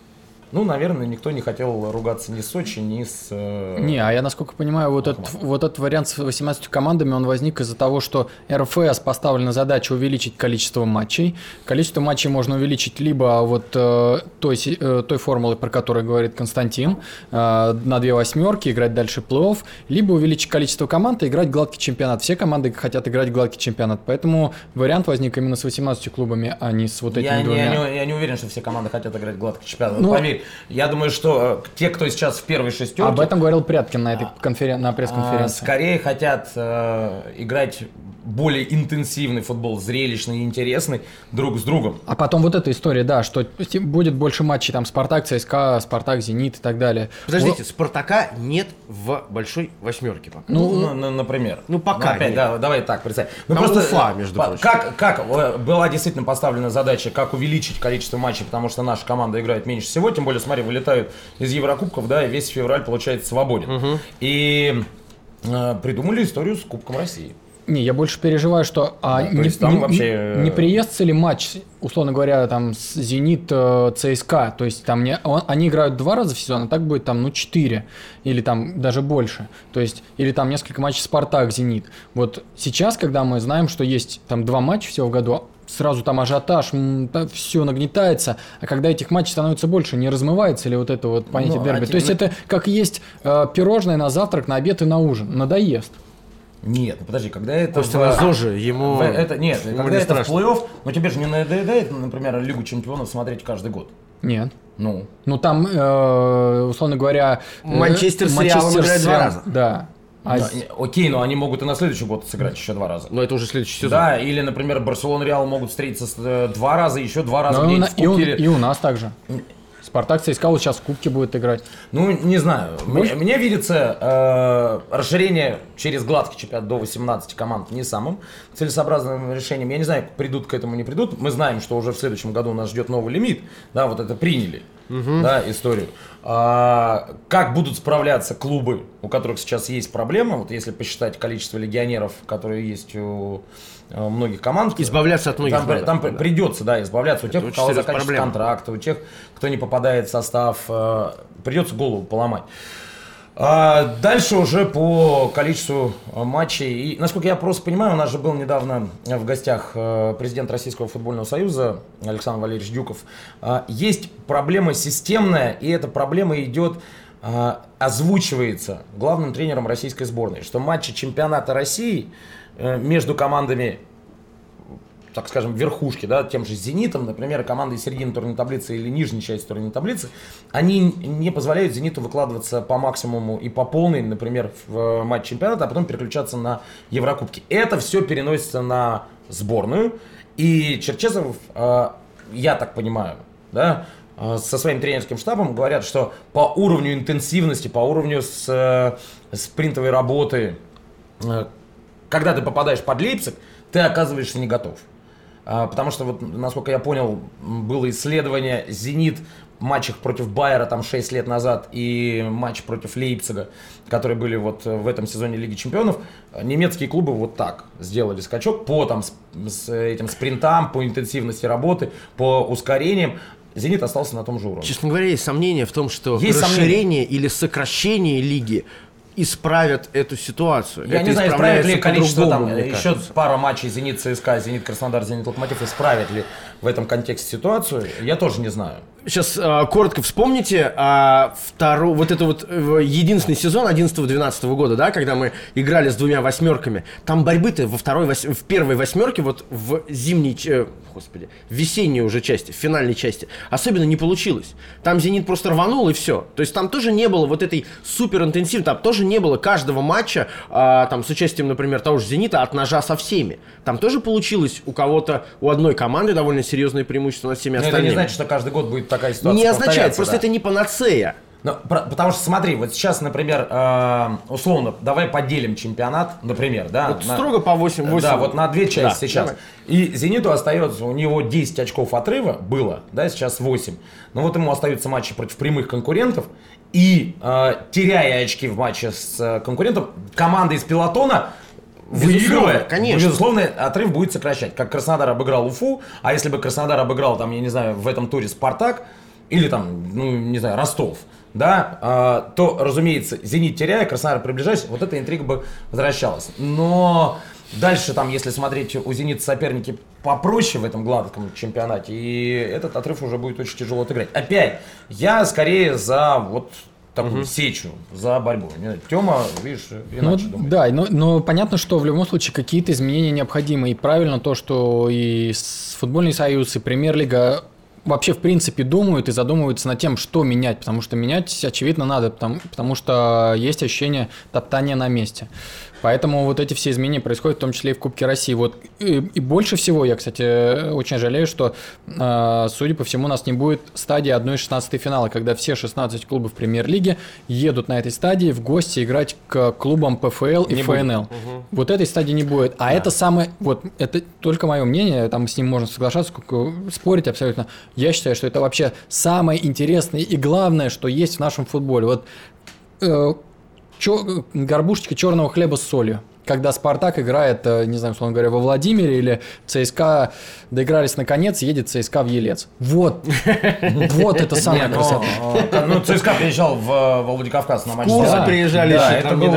Ну, наверное, никто не хотел ругаться ни с Сочи, ни с... э, Не, а я насколько понимаю, вот этот, вот этот вариант с 18 командами, он возник из-за того, что РФС поставлена задача увеличить количество матчей. Количество матчей можно увеличить либо вот э, той, э, той формулой, про которую говорит Константин, э, на две восьмерки, играть дальше плей-офф, либо увеличить количество команд и играть гладкий чемпионат. Все команды хотят играть гладкий чемпионат, поэтому вариант возник именно с 18 клубами, а не с вот этими я, не, двумя. я, не, я не уверен, что все команды хотят играть гладкий чемпионат. Ну- Поверь, я думаю, что э, те, кто сейчас в первой шестерке... Об этом говорил Пряткин на этой конферен... на пресс-конференции. Скорее хотят э, играть более интенсивный футбол, зрелищный и интересный друг с другом. А потом вот эта история, да, что будет больше матчей, там, Спартак, ЦСКА, Спартак, Зенит и так далее. Подождите, Спартака нет в большой восьмерке пока. Ну, на- на- например. ну, пока опять, нет. да, давай так представь. Ну, Там просто Уфа, между по- прочим. Как, как э, была действительно поставлена задача, как увеличить количество матчей, потому что наша команда играет меньше всего, тем более, смотри, вылетают из Еврокубков, да, и весь февраль получается свободен. И э, придумали историю с Кубком России. Не, я больше переживаю, что а, Да, не, там не- вообще, не- э, не приестся ли матч, условно говоря, там с Зенит, э, ЦСКА, то есть там не, он- они играют два раза в сезон, а так будет там, ну, четыре, или там даже больше, то есть, или там несколько матчей Спартак, Зенит. Вот сейчас, когда мы знаем, что есть там два матча всего в году, сразу там ажиотаж, все нагнетается, а когда этих матчей становится больше, не размывается ли вот это вот понятие Ну, дерби? а То есть это как есть э, пирожное на завтрак, на обед и на ужин, надоест. Нет, ну подожди, когда это... Костя в- ЗОЖе, ему... в- это, нет, ему когда не это в страшно. плей-офф, ну тебе же не надоедает, например, Лигу чемпионов смотреть каждый год. Нет. Ну, Ну там, э, условно говоря, э, Манчестер с Реалом Манчестер играет два раза. Да. А да, с- окей, но они могут и на следующий год сыграть еще два раза. Но это уже следующий сезон. Да, или, например, Барселона и Реал могут встретиться э, два раза, еще два раза ну, где-нибудь на- в и, у, и у нас также. Спартак ЦСКА вот сейчас в Кубке будет играть. Ну, не знаю. Мне, мне видится э, расширение через гладкий чемпионат до 18 команд не самым целесообразным решением. Я не знаю, придут к этому, не придут. Мы знаем, что уже в следующем году нас ждет новый лимит. Да, вот это приняли. Да, историю. А, как будут справляться клубы, у которых сейчас есть проблема, вот если посчитать количество легионеров, которые есть у многих команд. Избавляться от многих Там, надо, там да. придется, да, избавляться у тех, у кого заканчивается проблема. контракты, у тех, кто не попадает в состав, э, придется голову поломать. А дальше уже по количеству э, матчей. И, насколько я просто понимаю, у нас же был недавно в гостях э, президент Российского футбольного союза Александр Валерьевич Дюков. А, Есть проблема системная, и эта проблема идет а, озвучивается главным тренером российской сборной, что матчи чемпионата России э, между командами так скажем, верхушки, да, тем же «Зенитом», например, команды середины турнирной таблицы или нижней части турнирной таблицы, они не позволяют «Зениту» выкладываться по максимуму и по полной, например, в матч чемпионата, а потом переключаться на Еврокубки. Это все переносится на сборную, и Черчесов, э, я так понимаю, да, э, со своим тренерским штабом говорят, что по уровню интенсивности, по уровню с, э, спринтовой работы, э, когда ты попадаешь под Лейпциг, ты оказываешься не готов. А, потому что, вот, насколько я понял, было исследование «Зенит» в матчах против Байера там 6 лет назад и матч против Лейпцига, которые были вот в этом сезоне Лиги Чемпионов. Немецкие клубы вот так сделали скачок по там с, с этим спринтам, по интенсивности работы, по ускорениям. Зенит остался на том же уровне. Честно говоря, есть сомнения в том, что Есть расширение сомнения. или сокращение лиги исправят эту ситуацию. Я Это не знаю, исправит ли количество там, еще кажется. пара матчей Зенит ЦСКА, Зенит Краснодар, Зенит Локомотив исправит ли в этом контексте ситуацию, я тоже не знаю. Сейчас а, коротко вспомните а, второй, вот это вот э, единственный сезон 11-12 года, да, когда мы играли с двумя восьмерками. Там борьбы-то во второй, вось- в первой восьмерке, вот в зимней, э, господи, в весенней уже части, в финальной части, особенно не получилось. Там Зенит просто рванул и все. То есть там тоже не было вот этой супер интенсивной, там тоже не было каждого матча, а, там с участием, например, того же Зенита от ножа со всеми. Там тоже получилось у кого-то, у одной команды довольно серьезное преимущество над всеми Но это остальными. не значит, что каждый год будет такая ситуация Не означает, просто да. это не панацея. Про- потому что смотри, вот сейчас, например, э, условно, давай поделим чемпионат, например, да? Вот строго по 8 8. Да, вот на две части Да, сейчас. давай. И Зениту остается, у него 10 очков отрыва было, да, сейчас 8. Но вот ему остаются матчи против прямых конкурентов. И э, теряя очки в матче с э, конкурентом, команда из пилотона выигрывая, конечно. безусловно, отрыв будет сокращать. Как Краснодар обыграл Уфу, а если бы Краснодар обыграл, там, я не знаю, в этом туре Спартак, или там, ну, не знаю, Ростов, да, а, то, разумеется, Зенит теряя, Краснодар приближаясь, вот эта интрига бы возвращалась. Но дальше там, если смотреть, у Зенит соперники попроще в этом гладком чемпионате, и этот отрыв уже будет очень тяжело отыграть. Опять, я скорее за вот такую сечу, за борьбу. Тема, видишь, Ну, иначе думает. да, но, но понятно, что в любом случае какие-то изменения необходимы. И правильно то, что и футбольный союз, и премьер-лига вообще в принципе думают и задумываются над тем, что менять, потому что менять очевидно надо, потому, потому что есть ощущение топтания на месте. Поэтому вот эти все изменения происходят в том числе и в Кубке России. Вот и, и больше всего я, кстати, очень жалею, что, э, судя по всему, у нас не будет стадии 1-16 финала, когда все 16 клубов премьер-лиги едут на этой стадии в гости играть к клубам ПФЛ и Не. ФНЛ. Вот этой стадии не будет. А это самое, вот это только мое мнение, там с ним можно соглашаться, сколько спорить абсолютно. Я считаю, что это вообще самое интересное и главное, что есть в нашем футболе. Вот э, чё- горбушечка черного хлеба с солью. Когда Спартак играет, э, не знаю, условно говоря, во Владимире или ЦСКА доигрались наконец, едет ЦСКА в Елец. Вот, вот это самое ну, красота. э, Ну, ЦСКА приезжал в э, Владикавказ на матч. Курсы приезжали Да, это был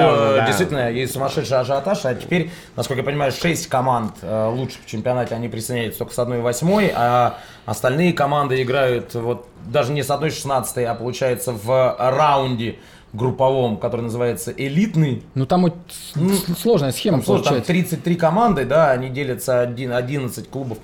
действительно и сумасшедший ажиотаж. А теперь, насколько я понимаю, 6 команд лучших в чемпионате, они присоединяются только с 1-8, а остальные команды играют вот даже не с 1-16, а получается в раунде групповом, который называется элитный. Ну там вот с- сложная схема Там, слушай, там получается. 33 команды, да, они делятся один, 11 клубов.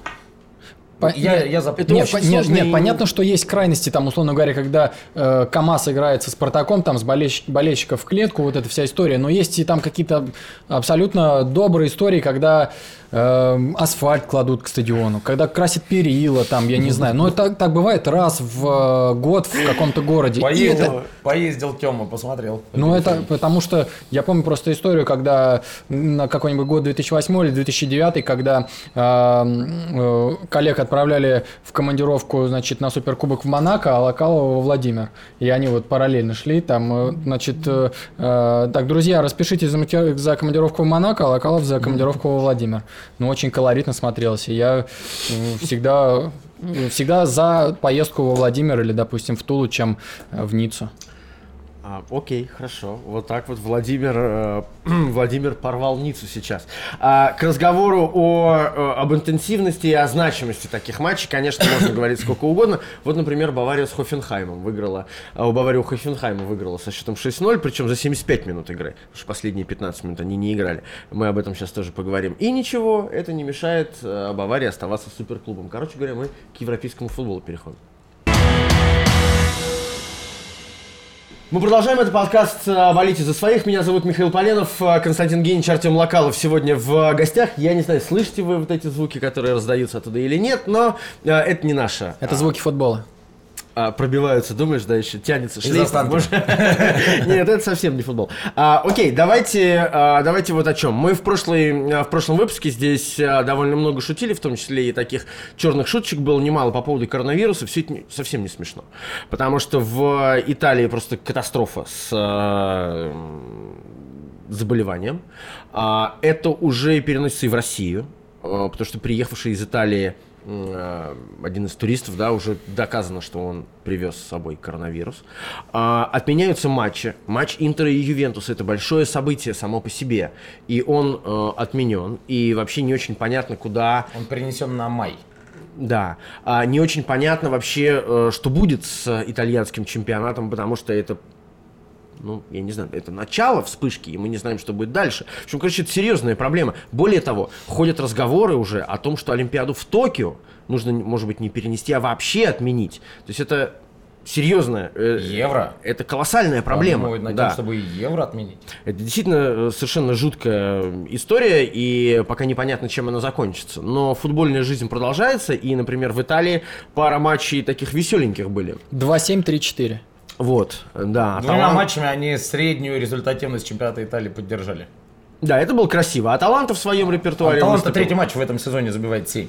По- Я, я за... Это нет, очень нет, сложный- нет, понятно, что есть крайности, там, условно говоря, когда э, КАМАЗ играет со Спартаком, там, с болельщ- болельщиков в клетку, вот эта вся история, но есть и там какие-то абсолютно добрые истории, когда асфальт кладут к стадиону, когда красят перила, там, я не знаю, но это так бывает раз в э, год в каком-то городе. Поездил, это- поездил Тёма, посмотрел. ну, это потому что я помню просто историю, когда на какой-нибудь год 2008 или 2009, когда э, э, коллег отправляли в командировку, значит, на Суперкубок в Монако, а Локалова во Владимир. И они вот параллельно шли, там, э, значит, э, так, друзья, распишитесь за, за командировку в Монако, а Локалов за командировку во Владимир. Ну, очень колоритно смотрелось. И я э, всегда, всегда за поездку во Владимир или, допустим, в Тулу, чем э, в Ниццу. А, окей, хорошо. Вот так вот Владимир, э, Владимир порвал Ниццу сейчас. А, к разговору о, э, об интенсивности и о значимости таких матчей, конечно, можно говорить сколько угодно. Вот, например, Бавария с Хофенхаймом выиграла. А у Баварии у Хофенхайма выиграла со счетом 6-0, причем за 75 минут игры. Потому что последние 15 минут они не играли. Мы об этом сейчас тоже поговорим. И ничего, это не мешает э, Баварии оставаться суперклубом. Короче говоря, мы к европейскому футболу переходим. Мы продолжаем этот подкаст э, «Болите за своих». Меня зовут Михаил Поленов, э, Константин Генич, Артем Локалов сегодня в гостях. Я не знаю, слышите вы вот эти звуки, которые раздаются оттуда или нет, но э, это не наше. Это звуки футбола. А, пробиваются, думаешь, да, еще тянется шлейф. Нет, это совсем не футбол. А, окей, давайте, а, давайте вот о чем. Мы в, прошлый, а, в прошлом выпуске здесь а, довольно много шутили, в том числе и таких черных шуточек было немало по поводу коронавируса. Все это не- совсем не смешно. Потому что в Италии просто катастрофа с а, заболеванием. Это уже переносится и в Россию, потому что приехавший из Италии один из туристов, да, уже доказано, что он привез с собой коронавирус. А, отменяются матчи. Матч Интера и Ювентуса это большое событие само по себе. И он э, отменен. И вообще не очень понятно, куда Он перенесен на май. да, а, не очень понятно вообще, э, что будет с итальянским чемпионатом, потому что это, ну, я не знаю, это начало вспышки, и мы не знаем, что будет дальше. В общем, короче, это серьезная проблема. Более того, ходят разговоры уже о том, что Олимпиаду в Токио нужно, может быть, не перенести, а вообще отменить. То есть это серьезная, э, Евро. это колоссальная проблема. Подумают над да. тем, чтобы и евро отменить. Это действительно э, совершенно жуткая история, и пока непонятно, чем она закончится. Но футбольная жизнь продолжается, и, например, в Италии пара матчей таких веселеньких были. 2-7, 3-4. Вот, да. Двумя Аталан- матчами они среднюю результативность чемпионата Италии поддержали. Да, это было красиво. Аталанта в своем репертуаре Таланта выступил. третий матч в этом сезоне забивает 7.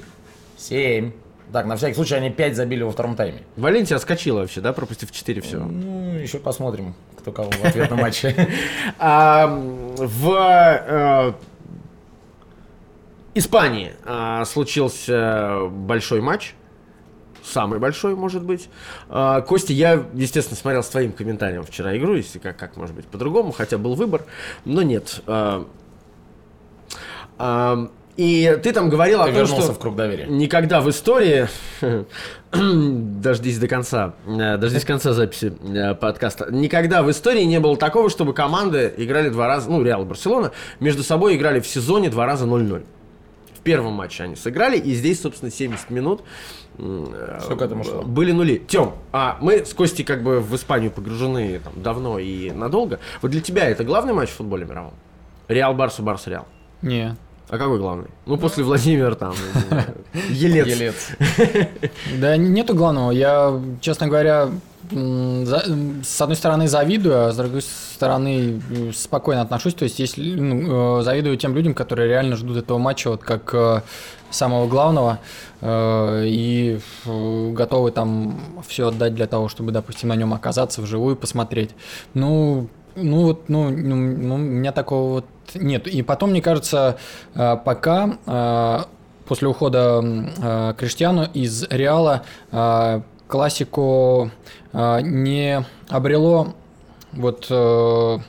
7. Так, на всякий случай они 5 забили во втором тайме. Валенсия отскочила вообще, да, пропустив 4 все. Ну, еще посмотрим, кто кого в ответном матче. В э, Испании а, случился большой матч. Самый большой, может быть. А, Костя, я, естественно, смотрел с твоим комментарием вчера игру, если как, как может быть по-другому, хотя был выбор, но нет. А, а, и ты там говорил о Ты том, вернулся что в круг доверия. никогда в истории, дождись до конца, э, дождись конца записи э, подкаста, никогда в истории не было такого, чтобы команды играли два раза, ну, Реал и Барселона, между собой играли в сезоне два раза 0-0. Первом матче они сыграли, и здесь, собственно, 70 минут Что к этому шло? были нули. Тем, а мы с Костей как бы в Испанию погружены там, давно и надолго. Вот для тебя это главный матч в футболе мировом? Реал Барса, Барс Реал. Не. А какой главный? Ну, после Владимира там, Елец. Елец. Да нету главного. Я, честно говоря, с одной стороны завидую, а с другой стороны м, спокойно отношусь. То есть, если ну, э, завидую тем людям, которые реально ждут этого матча вот как э, самого главного э, и э, готовы там все отдать для того, чтобы, допустим, на нем оказаться вживую, посмотреть. Ну, ну вот, ну, ну, ну, у меня такого вот нет. И потом, мне кажется, э, пока э, после ухода э, Криштиану из Реала э, классику э, не обрело вот э,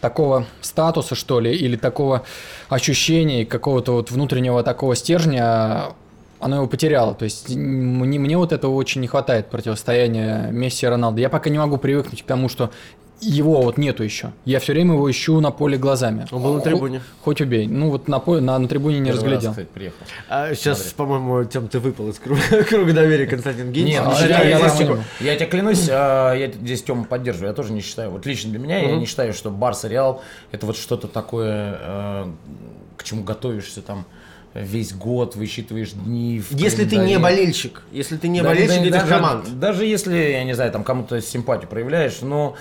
такого статуса, что ли, или такого ощущения, какого-то вот внутреннего такого стержня, оно его потеряло. То есть мне, мне вот этого очень не хватает, противостояния Месси и Роналду. Я пока не могу привыкнуть к тому, что его вот нету еще. Я все время его ищу на поле глазами. Он был на трибуне. Хоть убей. Ну вот на, поле, на, на трибуне не Первый раз, разглядел. кстати, приехал. А сейчас, по-моему, Тем, ты выпал из круга, круга доверия Константин Генич. Нет, ну, ну, я- я, я я- понял. я тебе клянусь, а, я здесь Тему поддерживаю. Я тоже не считаю, вот лично для меня, я не считаю, что Барса Реал это вот что-то такое, э, к чему готовишься там весь год, высчитываешь дни. в Если ты не болельщик, если ты не Да, болельщик да, этих даже, команд. Даже если, я не знаю, там кому-то симпатию проявляешь, но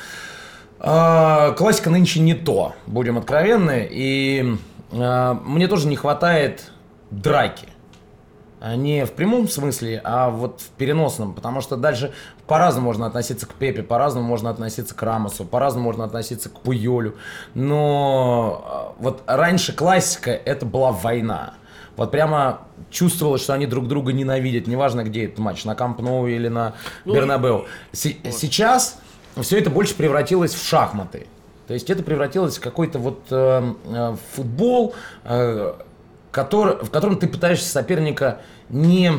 а, классика нынче не то, будем откровенны. И а, мне тоже не хватает драки. А Не в прямом смысле, а вот в переносном. Потому что дальше по-разному можно относиться к Пепе, по-разному можно относиться к Рамосу, по-разному можно относиться к Пуйолю. Но а, вот раньше классика это была война. Вот прямо чувствовалось, что они друг друга ненавидят, неважно где этот матч, на Камп Ноу или на Ну, Бернабеу. Се- Сейчас все это больше превратилось в шахматы. То есть это превратилось в какой-то вот э, э, футбол, э, который, в котором ты пытаешься соперника не,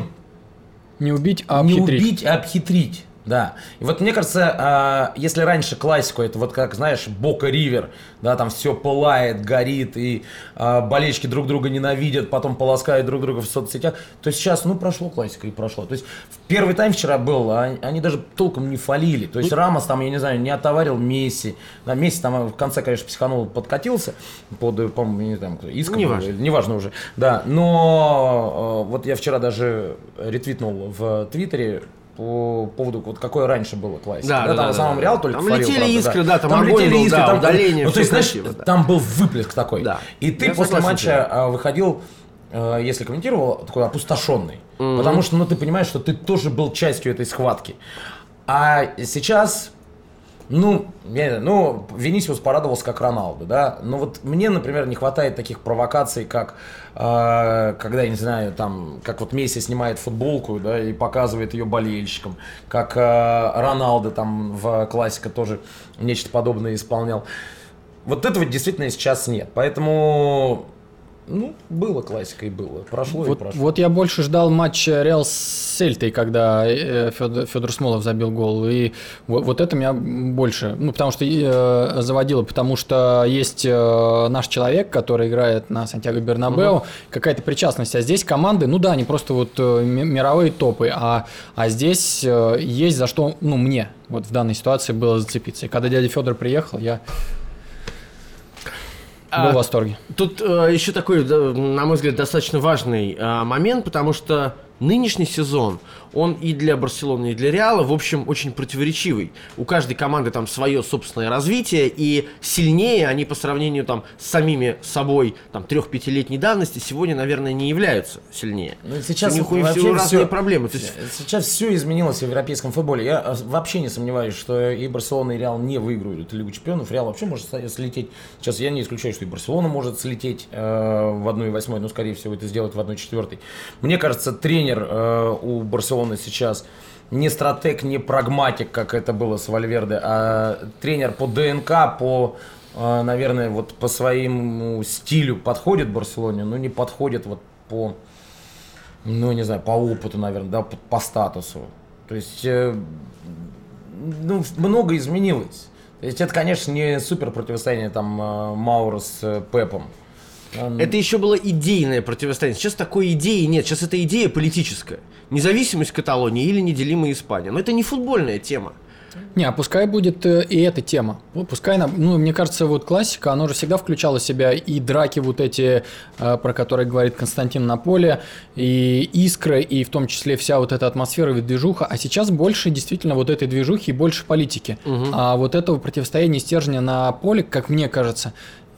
Не убить, а не убить, а обхитрить. Да. И вот мне кажется, а, если раньше классику, это вот как, знаешь, Бока Ривер, да, там все пылает, горит, и а, болельщики друг друга ненавидят, потом полоскают друг друга в соцсетях, то сейчас, ну, прошло классика и прошло. То есть в первый тайм вчера был, а они, даже толком не фалили. То есть Рамос там, я не знаю, не отоварил Месси. Да, Месси там в конце, конечно, психанул, подкатился под, по-моему, не знаю, кто, Иско был, Неважно. или- неважно уже. Да, но э, вот я вчера даже ретвитнул в Твиттере по поводу, вот какое раньше было классика. Да, да, там да, в да, основном да. Реал только Там фалил, летели правда, искры, да, там огонь летели был, искры, да, там удаление, Ну, то есть, знаешь, красиво, да. там был выплеск такой. Да. И ты Я после матча а, выходил, э, если комментировал, такой опустошенный. Потому что, ну, ты понимаешь, что ты тоже был частью этой схватки. А сейчас ну, я ну, Венисиус порадовался как Роналду, да. Но вот мне, например, не хватает таких провокаций, как э, когда, я не знаю, там, как вот Месси снимает футболку, да, и показывает ее болельщикам, как э, Роналдо там в классика тоже нечто подобное исполнял. Вот этого действительно сейчас нет. Поэтому, ну, было классика и было. Прошло и Вот, прошло. вот я больше ждал матча Реал с Сельтой, когда э, Федор, Федор Смолов забил гол. И вот, вот это меня больше, ну, потому что э, заводило, потому что есть э, наш человек, который играет на Сантьяго Бернабеу, какая-то причастность. А здесь команды, ну да, они просто вот э, ми- мировые топы, а, а здесь э, есть за что, ну, мне вот в данной ситуации было зацепиться. И когда дядя Федор приехал, я был А, в восторге. Тут э, еще такой, на мой взгляд, достаточно важный э, момент, потому что нынешний сезон, он и для Барселоны, и для Реала, в общем, очень противоречивый. У каждой команды там свое собственное развитие, и сильнее они по сравнению там с самими собой там трех-пятилетней давности сегодня, наверное, не являются сильнее. Ну, сейчас у них вообще всего разные всё- проблемы. То есть Сейчас все изменилось в европейском футболе. Я э, вообще не сомневаюсь, что и Барселона, и Реал не выиграют Лигу чемпионов. Реал вообще может слететь. Сейчас я не исключаю, что и Барселона может слететь э, в 1-8, но, скорее всего, это сделать в 1-4. Мне кажется, тренер э, у Барселоны сейчас не стратег, не прагматик, как это было с Вальверде, а тренер по ДНК, по, э, наверное, вот по своему стилю подходит Барселоне, но не подходит вот по ну, не знаю, по опыту, наверное, да, по, по статусу. То есть, э, ну, много изменилось. То есть, это, конечно, не супер противостояние там э, Маура с Пепом. Это еще было идейное противостояние. Сейчас такой идеи нет. Сейчас это идея политическая. Независимость Каталонии или неделимая Испания. Но это не футбольная тема. Не, а пускай будет э, и эта тема. Пускай, она- ну, мне кажется, вот классика, она же всегда включала в себя и драки вот эти, э, про которые говорит Константин на поле, и искры, и в том числе вся вот эта атмосфера и движуха. А сейчас больше действительно вот этой движухи и больше политики. А вот этого противостояния стержня на поле, как мне кажется,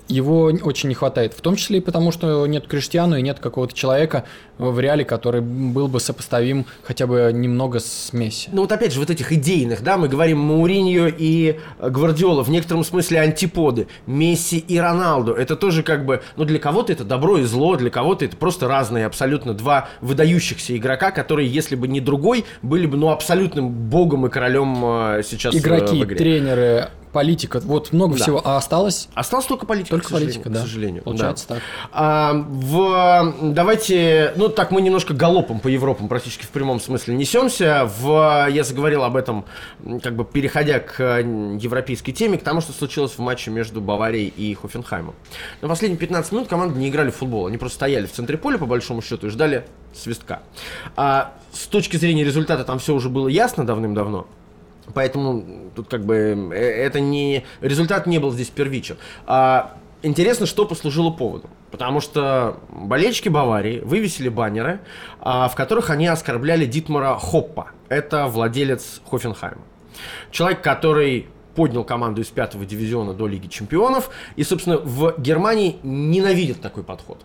его очень не хватает. В том числе и потому, что нет Криштиану и нет какого-то человека в реале, который был бы сопоставим хотя бы немного с Месси. Ну вот опять же, вот этих идейных, да, мы говорим Мауриньо и Гвардиола, в некотором смысле антиподы. Месси и Роналду. Это тоже как бы, ну для кого-то это добро и зло, для кого-то это просто разные абсолютно два выдающихся игрока, которые, если бы не другой, были бы, ну, абсолютным богом и королем э, сейчас э, игроки, в игре. тренеры, политика, вот много Да. всего. А осталось Осталась только политика, только к политика, да. к сожалению. Получается да. так. А, в, давайте, ну так мы немножко галопом по Европам практически в прямом смысле несемся. В, я заговорил об этом, как бы переходя к м, европейской теме, к тому, что случилось в матче между Баварией и Хофенхаймом. На последние 15 минут команды не играли в футбол, они просто стояли в центре поля по большому счету и ждали свистка. А, с точки зрения результата там все уже было ясно давным-давно. Поэтому тут как бы э, это не результат не был здесь первичен. А, интересно, что послужило поводом. Потому что болельщики Баварии вывесили баннеры, а, в которых они оскорбляли Дитмара Хоппа. Это владелец Хофенхайма. Человек, который поднял команду из пятого дивизиона до Лиги Чемпионов. И, собственно, в Германии ненавидят такой подход.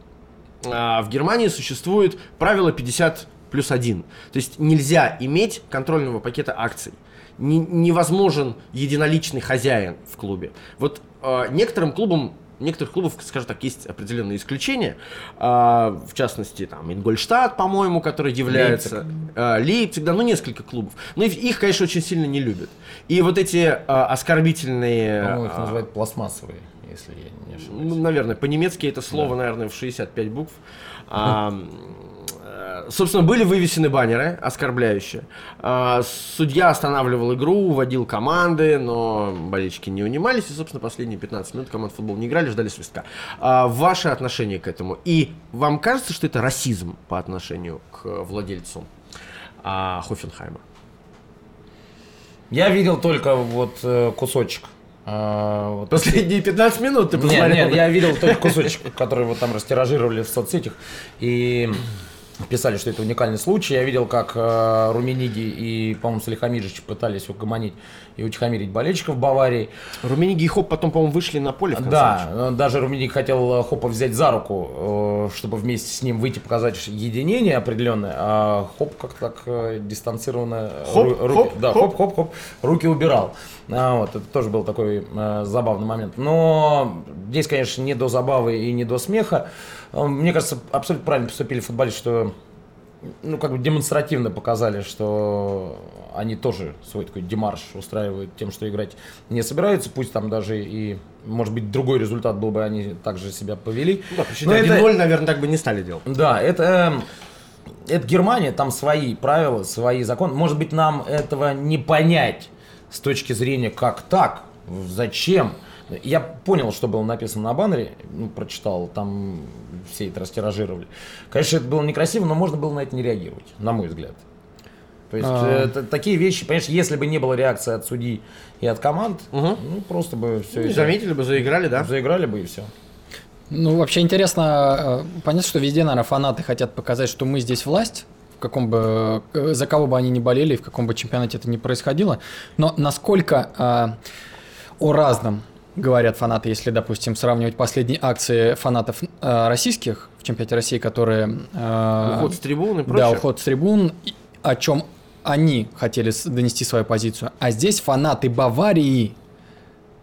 А, в Германии существует правило 50 плюс 1. То есть нельзя иметь контрольного пакета акций. Не- невозможен единоличный хозяин в клубе. Вот э, некоторым клубам некоторых клубов, скажем так, есть определенные исключения. А, в частности, там, Ингольштадт, по-моему, который является... а, Лейпциг, да, ну, несколько клубов. Но их- конечно, очень сильно не любят. И вот эти а, оскорбительные... По-моему, их а, называют пластмассовые, если я не ошибаюсь. ну, наверное, по-немецки это слово, наверное, в 65 букв. А, собственно, были вывесены баннеры оскорбляющие. А, судья останавливал игру, уводил команды, но болельщики не унимались. И, собственно, последние 15 минут команд футбол не играли, ждали свистка. А, ваше отношение к этому? И вам кажется, что это расизм по отношению к владельцу Хофенхайма? Я видел только вот э, кусочек. Вот Последние 15 минут ты Нет, посмотрел? нет, я видел только кусочек, который вот там растиражировали в соцсетях и писали, что это уникальный случай. Я видел, как э, Румениги и, по-моему, Салихамиджич пытались угомонить и утихомирить болельщиков Баварии. Румениги и Хоп потом, по-моему, вышли на поле в Да, даже Румениге хотел э, Хопа взять за руку, э, чтобы вместе с ним выйти показать единение определенное, а Хоп как-то так э, дистанцированно э, Хоп, ру- руки, хоп, да, хоп. хоп, хоп, хоп, руки убирал. А, вот, это тоже был такой э, забавный момент. Но здесь, конечно, не до забавы и не до смеха. Э, Мне кажется, абсолютно правильно поступили футболисты, что ну, как бы демонстративно показали, что они тоже свой такой демарш устраивают тем, что играть не собираются, пусть там даже и, может быть, другой результат был бы, они также себя повели. Ну Да, Но это- 1-0, наверное, так бы не стали делать. да, это, это Германия, там свои правила, свои законы. Может быть, нам этого не понять с точки зрения, как так, зачем. Я понял, что было написано на баннере, ну, прочитал, там все это растиражировали. Конечно, это было некрасиво, но можно было на это не реагировать, на мой взгляд. То есть А. э, т- такие вещи, понимаешь, если бы не было реакции от судей и от команд, Мгм. ну просто бы все Ну, заметили бы, заиграли, да? заиграли бы и все. Ну, вообще интересно, э, понятно, что везде, наверное, фанаты хотят показать, что мы здесь власть, в каком бы, э, за кого бы они ни болели, в каком бы чемпионате это ни происходило, но насколько э, о разном говорят фанаты, если, допустим, сравнивать последние акции фанатов э, российских в чемпионате России, которые... э, Уход с трибуны и Да, прочее. уход с трибун, о чем они хотели донести свою позицию. А здесь фанаты Баварии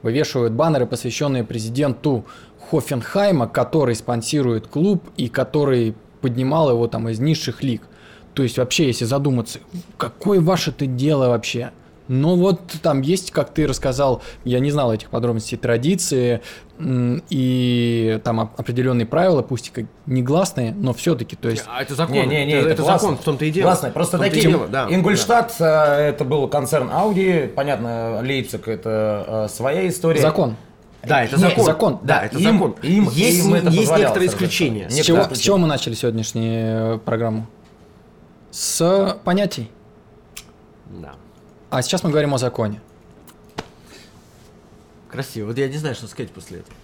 вывешивают баннеры, посвященные президенту Хофенхайма, который спонсирует клуб и который поднимал его там из низших лиг. То есть вообще, если задуматься, какое ваше это дело вообще? Ну вот там есть, как ты рассказал, я не знал этих подробностей, традиции и там оп- определенные правила, пусть и как негласные, но все-таки, то есть А это закон. Не, не, не, это, это, закон, в том-то и дело. Классно. Просто такие. дело, да. Ингольштадт э, это был концерн Audi, понятно, Лейпциг это э, своя история. закон. Да, это закон. закон. Да, это Им- закон. им- есть им это есть некоторые исключения. С Нет, чего, да. с чего мы начали сегодняшнюю программу? С понятий. Да. А сейчас мы говорим о законе. Красиво. Вот я не знаю, что сказать после этого.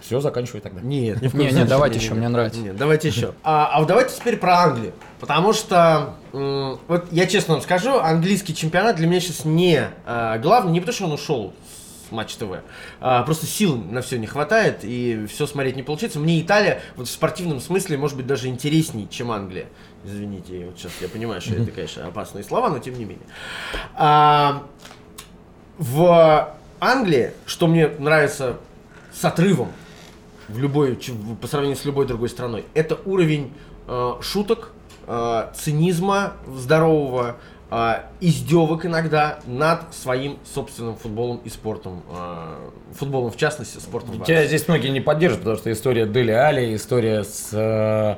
Все, заканчивай тогда. Нет, ни в коем Не, не, давайте еще, не, мне не. нравится. Нет, давайте еще. А, а вот давайте теперь про Англию. Потому что, вот я честно вам скажу, английский чемпионат для меня сейчас не а, главный, не потому что он ушел с Матч ТВ, а, просто сил на все не хватает и все смотреть не получается. Мне Италия вот в спортивном смысле может быть даже интересней, чем Англия. Извините, вот сейчас я понимаю, что это, конечно, опасные слова, но тем не менее. А, в Англии, что мне нравится с отрывом в любой, по сравнению с любой другой страной, это уровень э, шуток, э, цинизма здорового, э, издевок иногда над своим собственным футболом и спортом. э, футболом в частности, спортом. Тебя здесь многие не поддержат, потому что история Дели Али, история с э,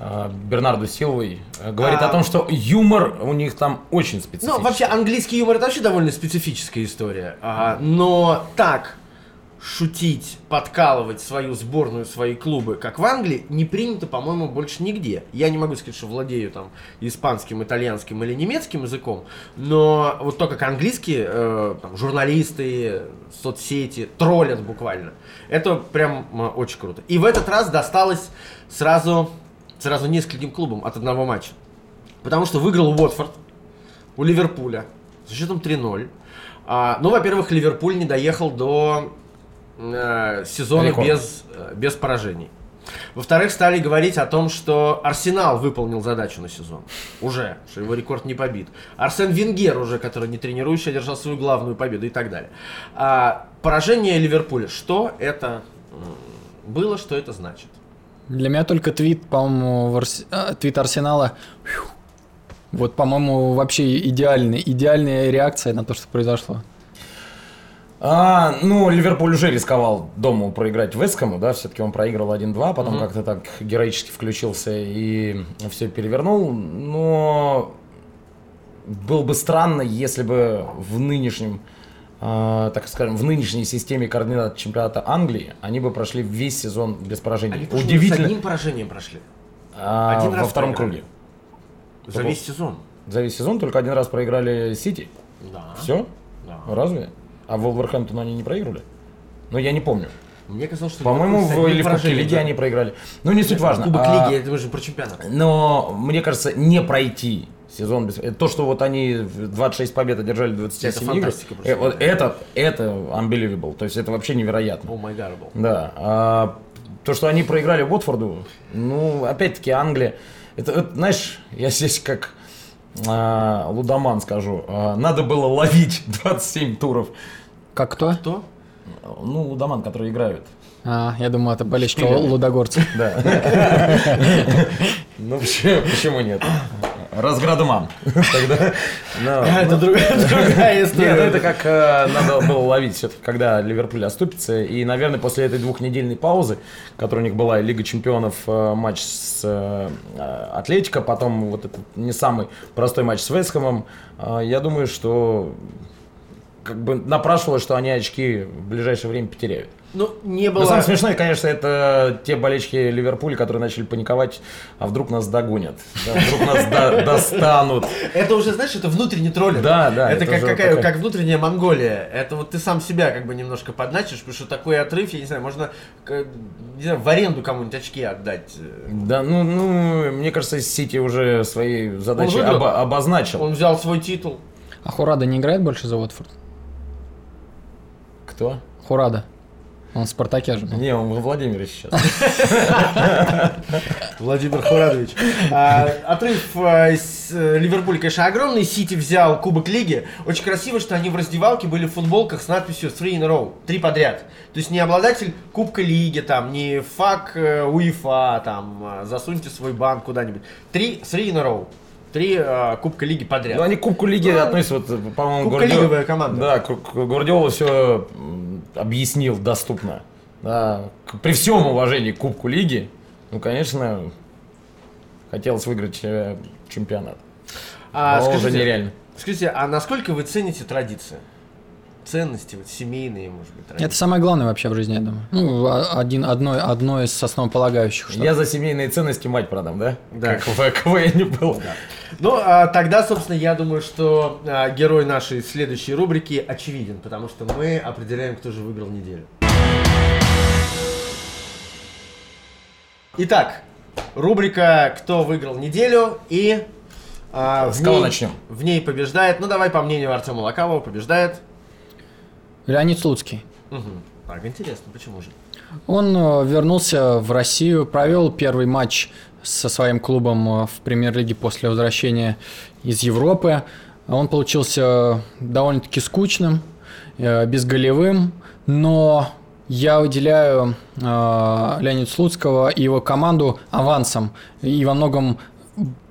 э, Бернардо Силвой э, говорит А. о том, что юмор у них там очень специфичный. Ну, вообще, английский юмор это вообще довольно специфическая история. А, но так шутить, подкалывать свою сборную, свои клубы, как в Англии, не принято, по-моему, больше нигде. Я не могу сказать, что владею там испанским, итальянским или немецким языком, но вот то, как английские э, там, журналисты, соцсети троллят буквально, это прям э, очень круто. И в этот раз досталось сразу, сразу нескольким клубам от одного матча. Потому что выиграл Уотфорд у Ливерпуля со счетом 3-0. А, ну, во-первых, Ливерпуль не доехал до э, сезона Рекорд. без, э, без поражений. Во-вторых, стали говорить о том, что Арсенал выполнил задачу на сезон. Уже, что его рекорд не побит. Арсен Венгер уже, который не тренирующий, одержал свою главную победу и так далее. А, поражение Ливерпуля. Что это было, что это значит. Для меня только твит, по-моему, Арс- а, твит Арсенала. фью. Вот, по-моему, вообще идеальный, идеальная реакция на то, что произошло. А, ну, Ливерпуль уже рисковал дома проиграть Вескому, да, все-таки он проиграл 1-2, потом как-то так героически включился и все перевернул, но было бы странно, если бы в нынешнем, так скажем, в нынешней системе координат чемпионата Англии они бы прошли весь сезон без поражений. Они почему с Удивительно. одним поражением прошли. А, один во раз втором проиграли. круге. За весь сезон. За весь сезон только один раз проиграли Сити. Да. Все? Да. Разве? А Волверхэмптону они не проиграли? Ну, я не помню. Мне казалось, что По-моему, в, или в Кубке Лиги да. они проиграли. Ну, не суть важно. Кубок А, Лиги, это же про чемпионат. Но, мне кажется, не пройти сезон без... это То, что вот они в 26 побед одержали в 27 Это играх, фантастика просто. э, вот это, это unbelievable. То есть это вообще невероятно. О май гад был. Да. А то, что они проиграли Уотфорду, ну, опять-таки, Англия. Это, это, знаешь, я здесь как а, лудоман скажу. А, надо было ловить 27 туров. Как кто? Кто? Ну, лудоман, которые играют. А, я думаю, это болельщики Шпиля. лудогорцев. Да. Ну, почему нет? Разградман. Тогда, ну, Это другая, другая Нет, ну история. это как э, надо было ловить все-таки, когда Ливерпуль оступится. И, наверное, после этой двухнедельной паузы, которая у них была, Лига Чемпионов, э, матч с э, Атлетико, потом вот этот не самый простой матч с Вестхэмом, я думаю, что как бы напрашивалось, что они очки в ближайшее время потеряют. Ну, не Но было... самое смешное, конечно, это те болельщики Ливерпуля, которые начали паниковать, а вдруг нас догонят, да, вдруг нас до- достанут. Это уже, знаешь, это внутренний троллинг. Да, да, Это, это как, какая, такая- как внутренняя Монголия. Это вот ты сам себя как бы немножко подначишь, потому что такой отрыв, я не знаю, можно к- не знаю, в аренду кому-нибудь очки отдать. Да, ну, ну, мне кажется, Сити уже свои задачи обозначил. Он взял свой титул. А Хурада не играет больше за Уотфорд? Кто? Хурада. Он в Спартаке же. был. Не, он во Владимире сейчас. Владимир Хурадович. А, отрыв с, э, Ливерпуль, конечно, огромный. Сити взял Кубок Лиги. Очень красиво, что они в раздевалке были в футболках с надписью «Three in a row». Три подряд. То есть не обладатель Кубка Лиги, там, не фак э, УЕФА, там, а, засуньте свой банк куда-нибудь. Три «Three in a row». Три а, Кубка Лиги подряд. Ну, они к Кубку Лиги относятся, вот, по-моему, Кубка лиговая команда. Да, Гвардиола все объяснил доступно. Да, при всем уважении к Кубку Лиги, ну, конечно, хотелось выиграть э, чемпионат. А, Но уже скажите, нереально. Скажите, а насколько вы цените традиции? Ценности, вот семейные, может быть, традиции? Это самое главное вообще в жизни, я думаю. Ну, а- один, одно, одно из основополагающих. Что Я за семейные ценности мать продам, да? Да. Как в КВН был. Ну, а, тогда, собственно, я думаю, что а, герой нашей следующей рубрики очевиден, потому что мы определяем, кто же выиграл неделю. Итак, рубрика «Кто выиграл неделю?» и а, С в, кого ней, начнем? в ней побеждает, ну давай по мнению Артема Лакавова, побеждает. Леонид Слуцкий. Мгм. Так, интересно, почему же? Он э, вернулся в Россию, провел первый матч со своим клубом э, в премьер-лиге после возвращения из Европы. Он получился довольно-таки скучным, э, безголевым, но я уделяю э, Леониду Слуцкого и его команду авансом. И во многом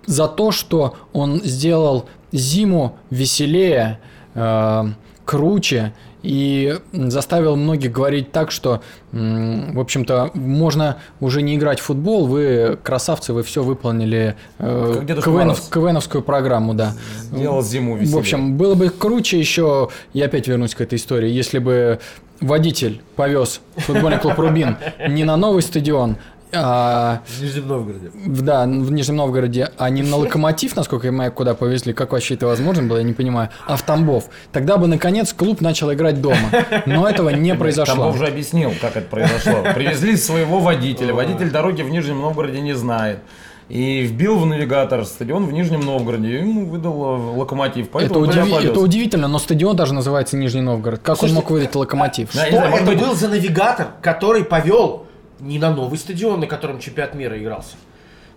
за то, что он сделал зиму веселее, э, круче и заставил многих говорить так, что, в общем-то, можно уже не играть в футбол, вы красавцы, вы все выполнили э, Дедушка КВНов-. КВНовскую программу, да. Сделал зиму веселее. В общем, было бы круче еще, я опять вернусь к этой истории, если бы водитель повез футбольный клуб «Рубин» не на новый стадион, а В Нижнем Новгороде. Да, в Нижнем Новгороде, а не на локомотив, насколько я понимаю, куда повезли, как вообще это возможно было, я не понимаю, а в Тамбов. Тогда бы, наконец, клуб начал играть дома. Но этого не произошло. Тамбов уже объяснил, как это произошло. Привезли своего водителя. Водитель дороги в Нижнем Новгороде не знает. И вбил в навигатор стадион в Нижнем Новгороде. И ему выдал э, локомотив. Это, повез. это удивительно, но стадион даже называется Нижний Новгород. Как Слушайте, он мог выдать локомотив? Да, я Что знаю, это быть- был за навигатор, который повел не на новый стадион, на котором чемпионат мира игрался.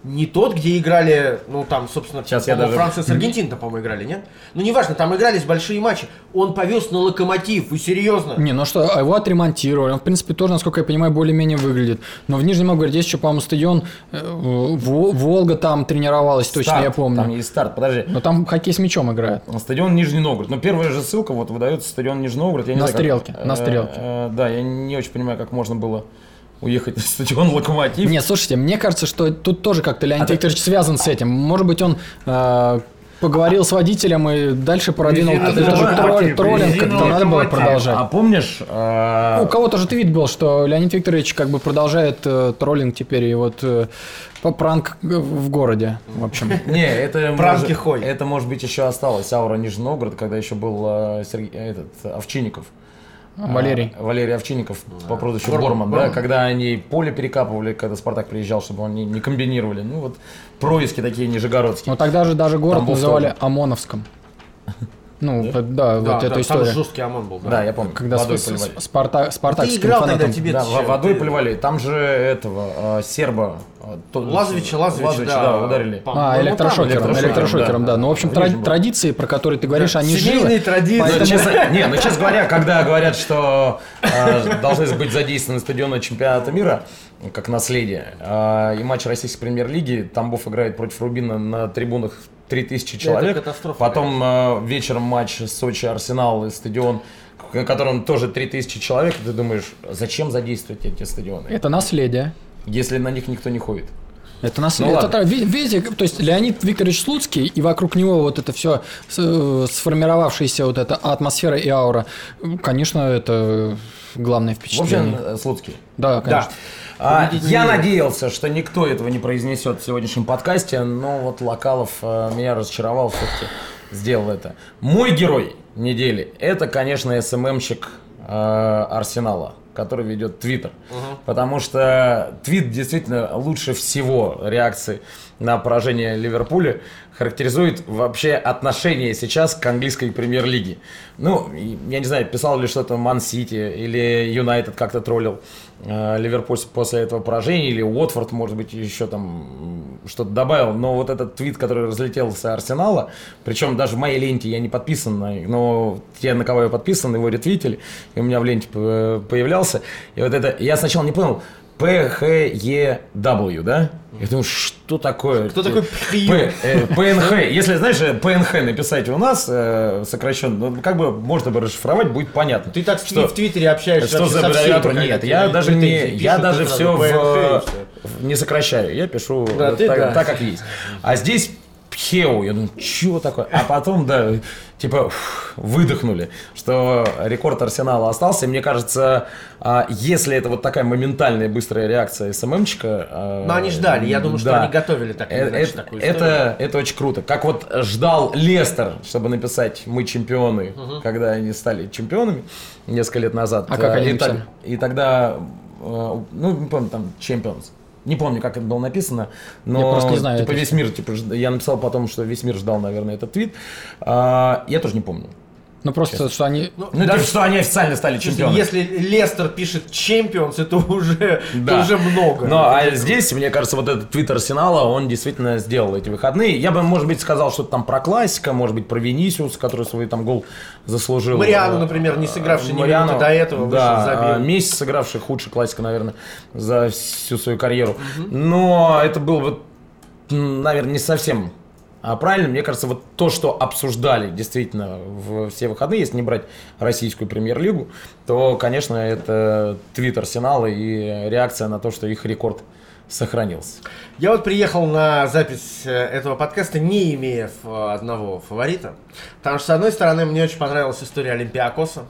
не тот, где играли, ну там, собственно, Сейчас я даже- Франция с Аргентиной, по-моему, играли, нет? Ну неважно, там игрались большие матчи. Он повез на локомотив, и серьезно. Не, ну что, а его отремонтировали. Он, в принципе, тоже, насколько я понимаю, более-менее выглядит. Но в Нижнем Новгороде есть еще, по-моему, стадион э, Во- Волга там тренировалась, точно Старт, я помню. Там есть старт, подожди. Но там хоккей с мячом играют. Стадион Нижний Новгород. Ну, первая же ссылка вот выдается стадион Нижний Новгород. Я не На знаю, как- стрелке, на э, стрелке. э, Да, я не очень понимаю, как можно было уехать на стадион Локомотив. Нет, слушайте, мне кажется, что тут тоже как-то Леонид А ты- Викторович связан с этим. Может быть, он э, поговорил с водителем и дальше продвинул. Резиновый Это же тролль- троллинг, как-то надо было продолжать. А помнишь... э, У кого-то же твит был, что Леонид Викторович как бы продолжает э, троллинг теперь и вот э, по пранк в городе, в общем. Не, это Пранки Хой. это может быть еще осталось. Аура Нижний Новгород, когда еще был э, Сергей, этот, Овчинников. Валерий. А, Валерий Овчинников по прозвищу Борман, Борман, да, Борман. когда они поле перекапывали, когда Спартак приезжал, чтобы они не комбинировали. Ну вот происки такие нижегородские. Но тогда же даже город Там был называли. ОМОНовском. Ну, да, Да, вот да, эта там история. жесткий ОМОН был, да. Да, я помню. Когда водой с- поливали. Спарта, Спартак Ты играл тогда, фанатом. тебе Да, водой ты- поливали. Там же этого э, серба. э, то- Лазовича, Лазовича, да, да, ударили. по- А, электрошокером, электрошокером, электрошокером, да. да. Ну, в общем, В тра- Нижнем был. традиции, про которые ты говоришь, они Семейные живы. традиции. Ну, Поэтому- честно, не, ну, честно говоря, когда говорят, что э, должны быть задействованы стадионы чемпионата мира, как наследие, э, и матч российской премьер-лиги, Тамбов играет против Рубина на трибунах 3000 человек. катастрофа, Потом э, вечером матч Сочи-Арсенал и стадион, на котором тоже 3000 человек. И ты думаешь, зачем задействовать эти стадионы, Это наследие. если на них никто не ходит? Это наследие. ладно. это, видите, то есть Леонид Викторович Слуцкий, и вокруг него вот это все сформировавшаяся вот эта атмосфера и аура, конечно, это главное В впечатление. общем, э, Слуцкий. да, конечно. А, Победитель я надеялся, что никто этого не произнесет в сегодняшнем подкасте, но вот Локалов э, меня разочаровал, все-таки сделал это. Мой герой недели – это, конечно, СММщик э, Арсенала, который ведет Твиттер. Потому что твит действительно лучше всего реакции на поражение Ливерпуля характеризует вообще отношение сейчас к английской премьер-лиге. Ну, я не знаю, писал ли что-то Ман Сити или Юнайтед как-то троллил э, Ливерпуль после этого поражения, или Уотфорд, может быть, еще там что-то добавил. Но вот этот твит, который разлетелся Арсенала, причем даже в моей ленте я не подписан, но те, на кого я подписан, его ретвитили, и у меня в ленте п- появлялся. И вот это, я сначала не понял, PHEW, да? Я думаю, что такое? Кто такой П- э, ПНХ. Если, знаешь, э, ПНХ написать у нас э, сокращенно, ну, как бы можно бы расшифровать, будет понятно. Ты так в Что- в Твиттере общаешься что за аббревиатура? Нет, я даже не, я даже все в, в- не сокращаю, я пишу Да, вот ты так, да. так, как есть. А здесь Пхеу, я думаю, чего такое? А потом, да, типа, ух, выдохнули, что рекорд Арсенала остался. И мне кажется, а, если это вот такая моментальная быстрая реакция СММчика... а, Но они ждали, я думаю, что да. они готовили так Э, иначе это, такую историю. это, это очень круто. Как вот ждал Лестер, чтобы написать «Мы чемпионы», когда они стали чемпионами несколько лет назад. А как Э, они и, так- и тогда, э, ну, не помню, там «Champions». Не помню, как это было написано, но Я просто не знаю типа весь мир, типа, я написал потом, что весь мир ждал, наверное, этот твит. А, я тоже не помню. Ну, просто, что они... Ну, даже- типа, что они официально стали чемпионами. Если Лестер пишет Champions, это уже, это Да. уже много. Но а здесь, мне кажется, вот этот твит Арсенала, он действительно сделал эти выходные. Я бы, может быть, сказал что-то там про классика, может быть, про Венисиус, который свой там гол заслужил. Мариану, Э, например, не сыгравший ни Мариану, до этого, вышел, да, забил. а, месяц сыгравший худший классика, наверное, за всю свою карьеру. Но это был м, наверное, не совсем а правильно, мне кажется, вот то, что обсуждали действительно в все выходные, если не брать российскую премьер-лигу, то, конечно, это твит Арсенала и реакция на то, что их рекорд сохранился. Я вот приехал на запись э, этого подкаста, не имея одного фаворита. Потому что, с одной стороны, мне очень понравилась история Олимпиакоса,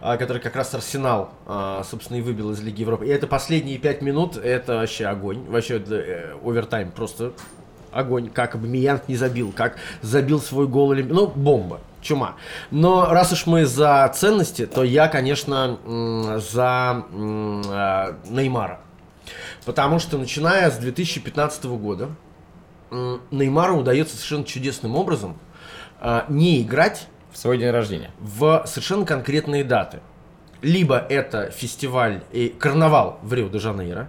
а, который как раз Арсенал, а, собственно, и выбил из Лиги Европы. И это последние пять минут, это вообще огонь. Вообще, э, овертайм просто огонь. Как Абамиянг не забил, как забил свой гол. Олимпи- Ну, бомба. Чума. Но раз уж мы за ценности, то я, конечно, за а, Неймара. Потому что начиная с 2015 года Неймару удается совершенно чудесным образом а, не играть В свой день рождения. в совершенно конкретные даты. Либо это фестиваль и карнавал в Рио-де-Жанейро,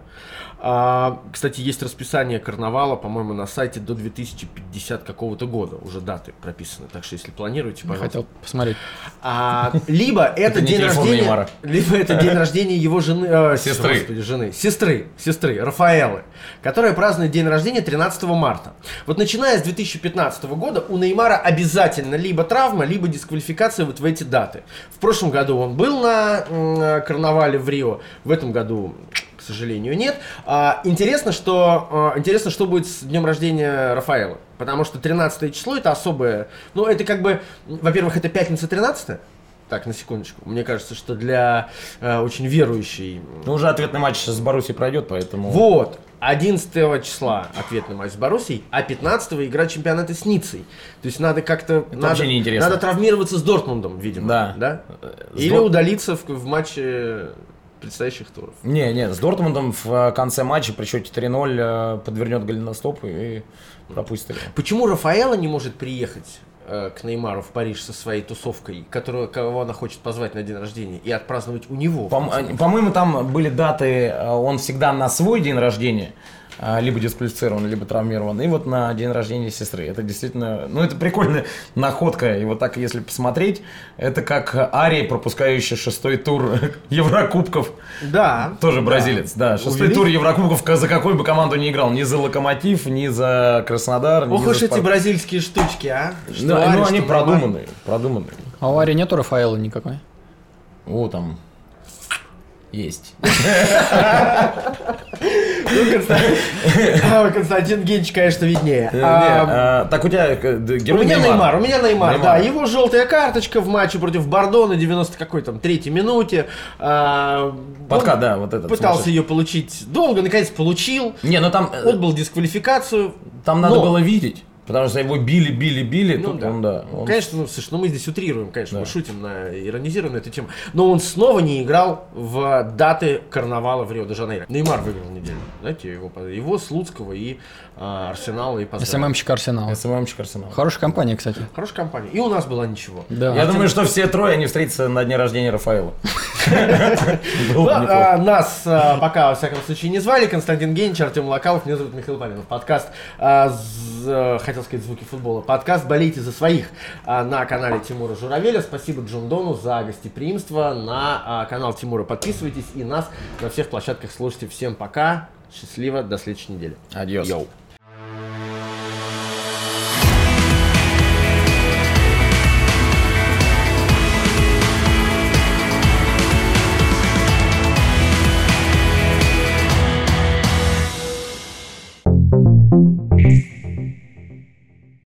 А, кстати, есть расписание карнавала, по-моему, на сайте до 2050 какого-то года уже даты прописаны. Так что, если планируете, пожалуйста. Хотел посмотреть. А, либо это не день рождения, Неймара. либо это день рождения его жены, э, Сестры. господи, жены, сестры, сестры Рафаэлы, которая празднует день рождения 13 марта. Вот начиная с 2015 года у Неймара обязательно либо травма, либо дисквалификация вот в эти даты. В прошлом году он был на м, карнавале в Рио, в этом году к сожалению, нет. А, интересно, что, а, интересно, что будет с днем рождения Рафаэла. Потому что 13 число это особое. Ну, это как бы, во-первых, это пятница 13 так, на секундочку. Мне кажется, что для э, очень верующей... Ну, уже ответный матч с Боруссией пройдет, поэтому... Вот, 11 числа ответный матч с Боруссией, а 15 игра чемпионата с Ницей. То есть надо как-то... надо, вообще неинтересно. Надо травмироваться с Дортмундом, видимо. Да. да? С Или Дор- удалиться в, в матче предстоящих туров. Не, не, с Дортмундом в э, конце матча при счете 3-0 э, подвернет голеностоп и пропустит. Почему Рафаэла не может приехать к Неймару в Париж со своей тусовкой, которую, кого она хочет позвать на день рождения, и отпраздновать у него? э, концов? По-моему, там были даты, э, он всегда на свой день рождения э, либо дисквалифицирован, либо травмирован, и вот на день рождения сестры. Это действительно, ну это прикольная находка, и вот так, если посмотреть, это как Ария, пропускающий шестой тур Еврокубков, Да. тоже бразилец, да, шестой Увели- тур Еврокубков, за какой бы команду не играл, ни за Локомотив, ни за Краснодар, ни Ох за уж эти бразильские штучки, а? Что Да, ну они продуманные, продуманные. А у Ари нету Рафаэла никакой? О, там есть. Ну, Константин, Генч, конечно, виднее. Э, А, а, Так у тебя э, д- У герой меня Неймар, у меня Неймар, да. Его желтая карточка в матче против Бордо на 90 какой там третьей минуте. А, Подка, да, вот этот. Пытался ее получить долго, наконец получил. Не, ну там, э, Отбыл дисквалификацию. там надо было видеть. Потому что его били, били, били. Ну тут да. он, да. Он- Конечно, ну, слушай, ну мы здесь утрируем, конечно, Да. мы шутим, на, иронизируем на эту тему. Но он снова не играл в даты карнавала в Рио-де-Жанейро. Неймар выиграл неделю. Знаете, его, его Слуцкого и Арсенала и поздравил. СММщик Арсенал. СММщик Арсенал. Хорошая компания, кстати. Хорошая компания. И у нас была ничего. Да. Я думаю, что все трое они встретятся на дне рождения Рафаэла. Было Ну, а, нас а, пока, во всяком случае, не звали. Константин Генич, Артем Локалов, меня зовут Михаил Павлов. Подкаст, а, э, хотел сказать, звуки футбола. Подкаст «Болейте за своих» а, на канале Тимура Журавеля. Спасибо Джон Дону за гостеприимство. На а, канал Тимура подписывайтесь и нас на всех площадках слушайте. Всем пока. Счастливо. До следующей недели. Адьос. Йоу.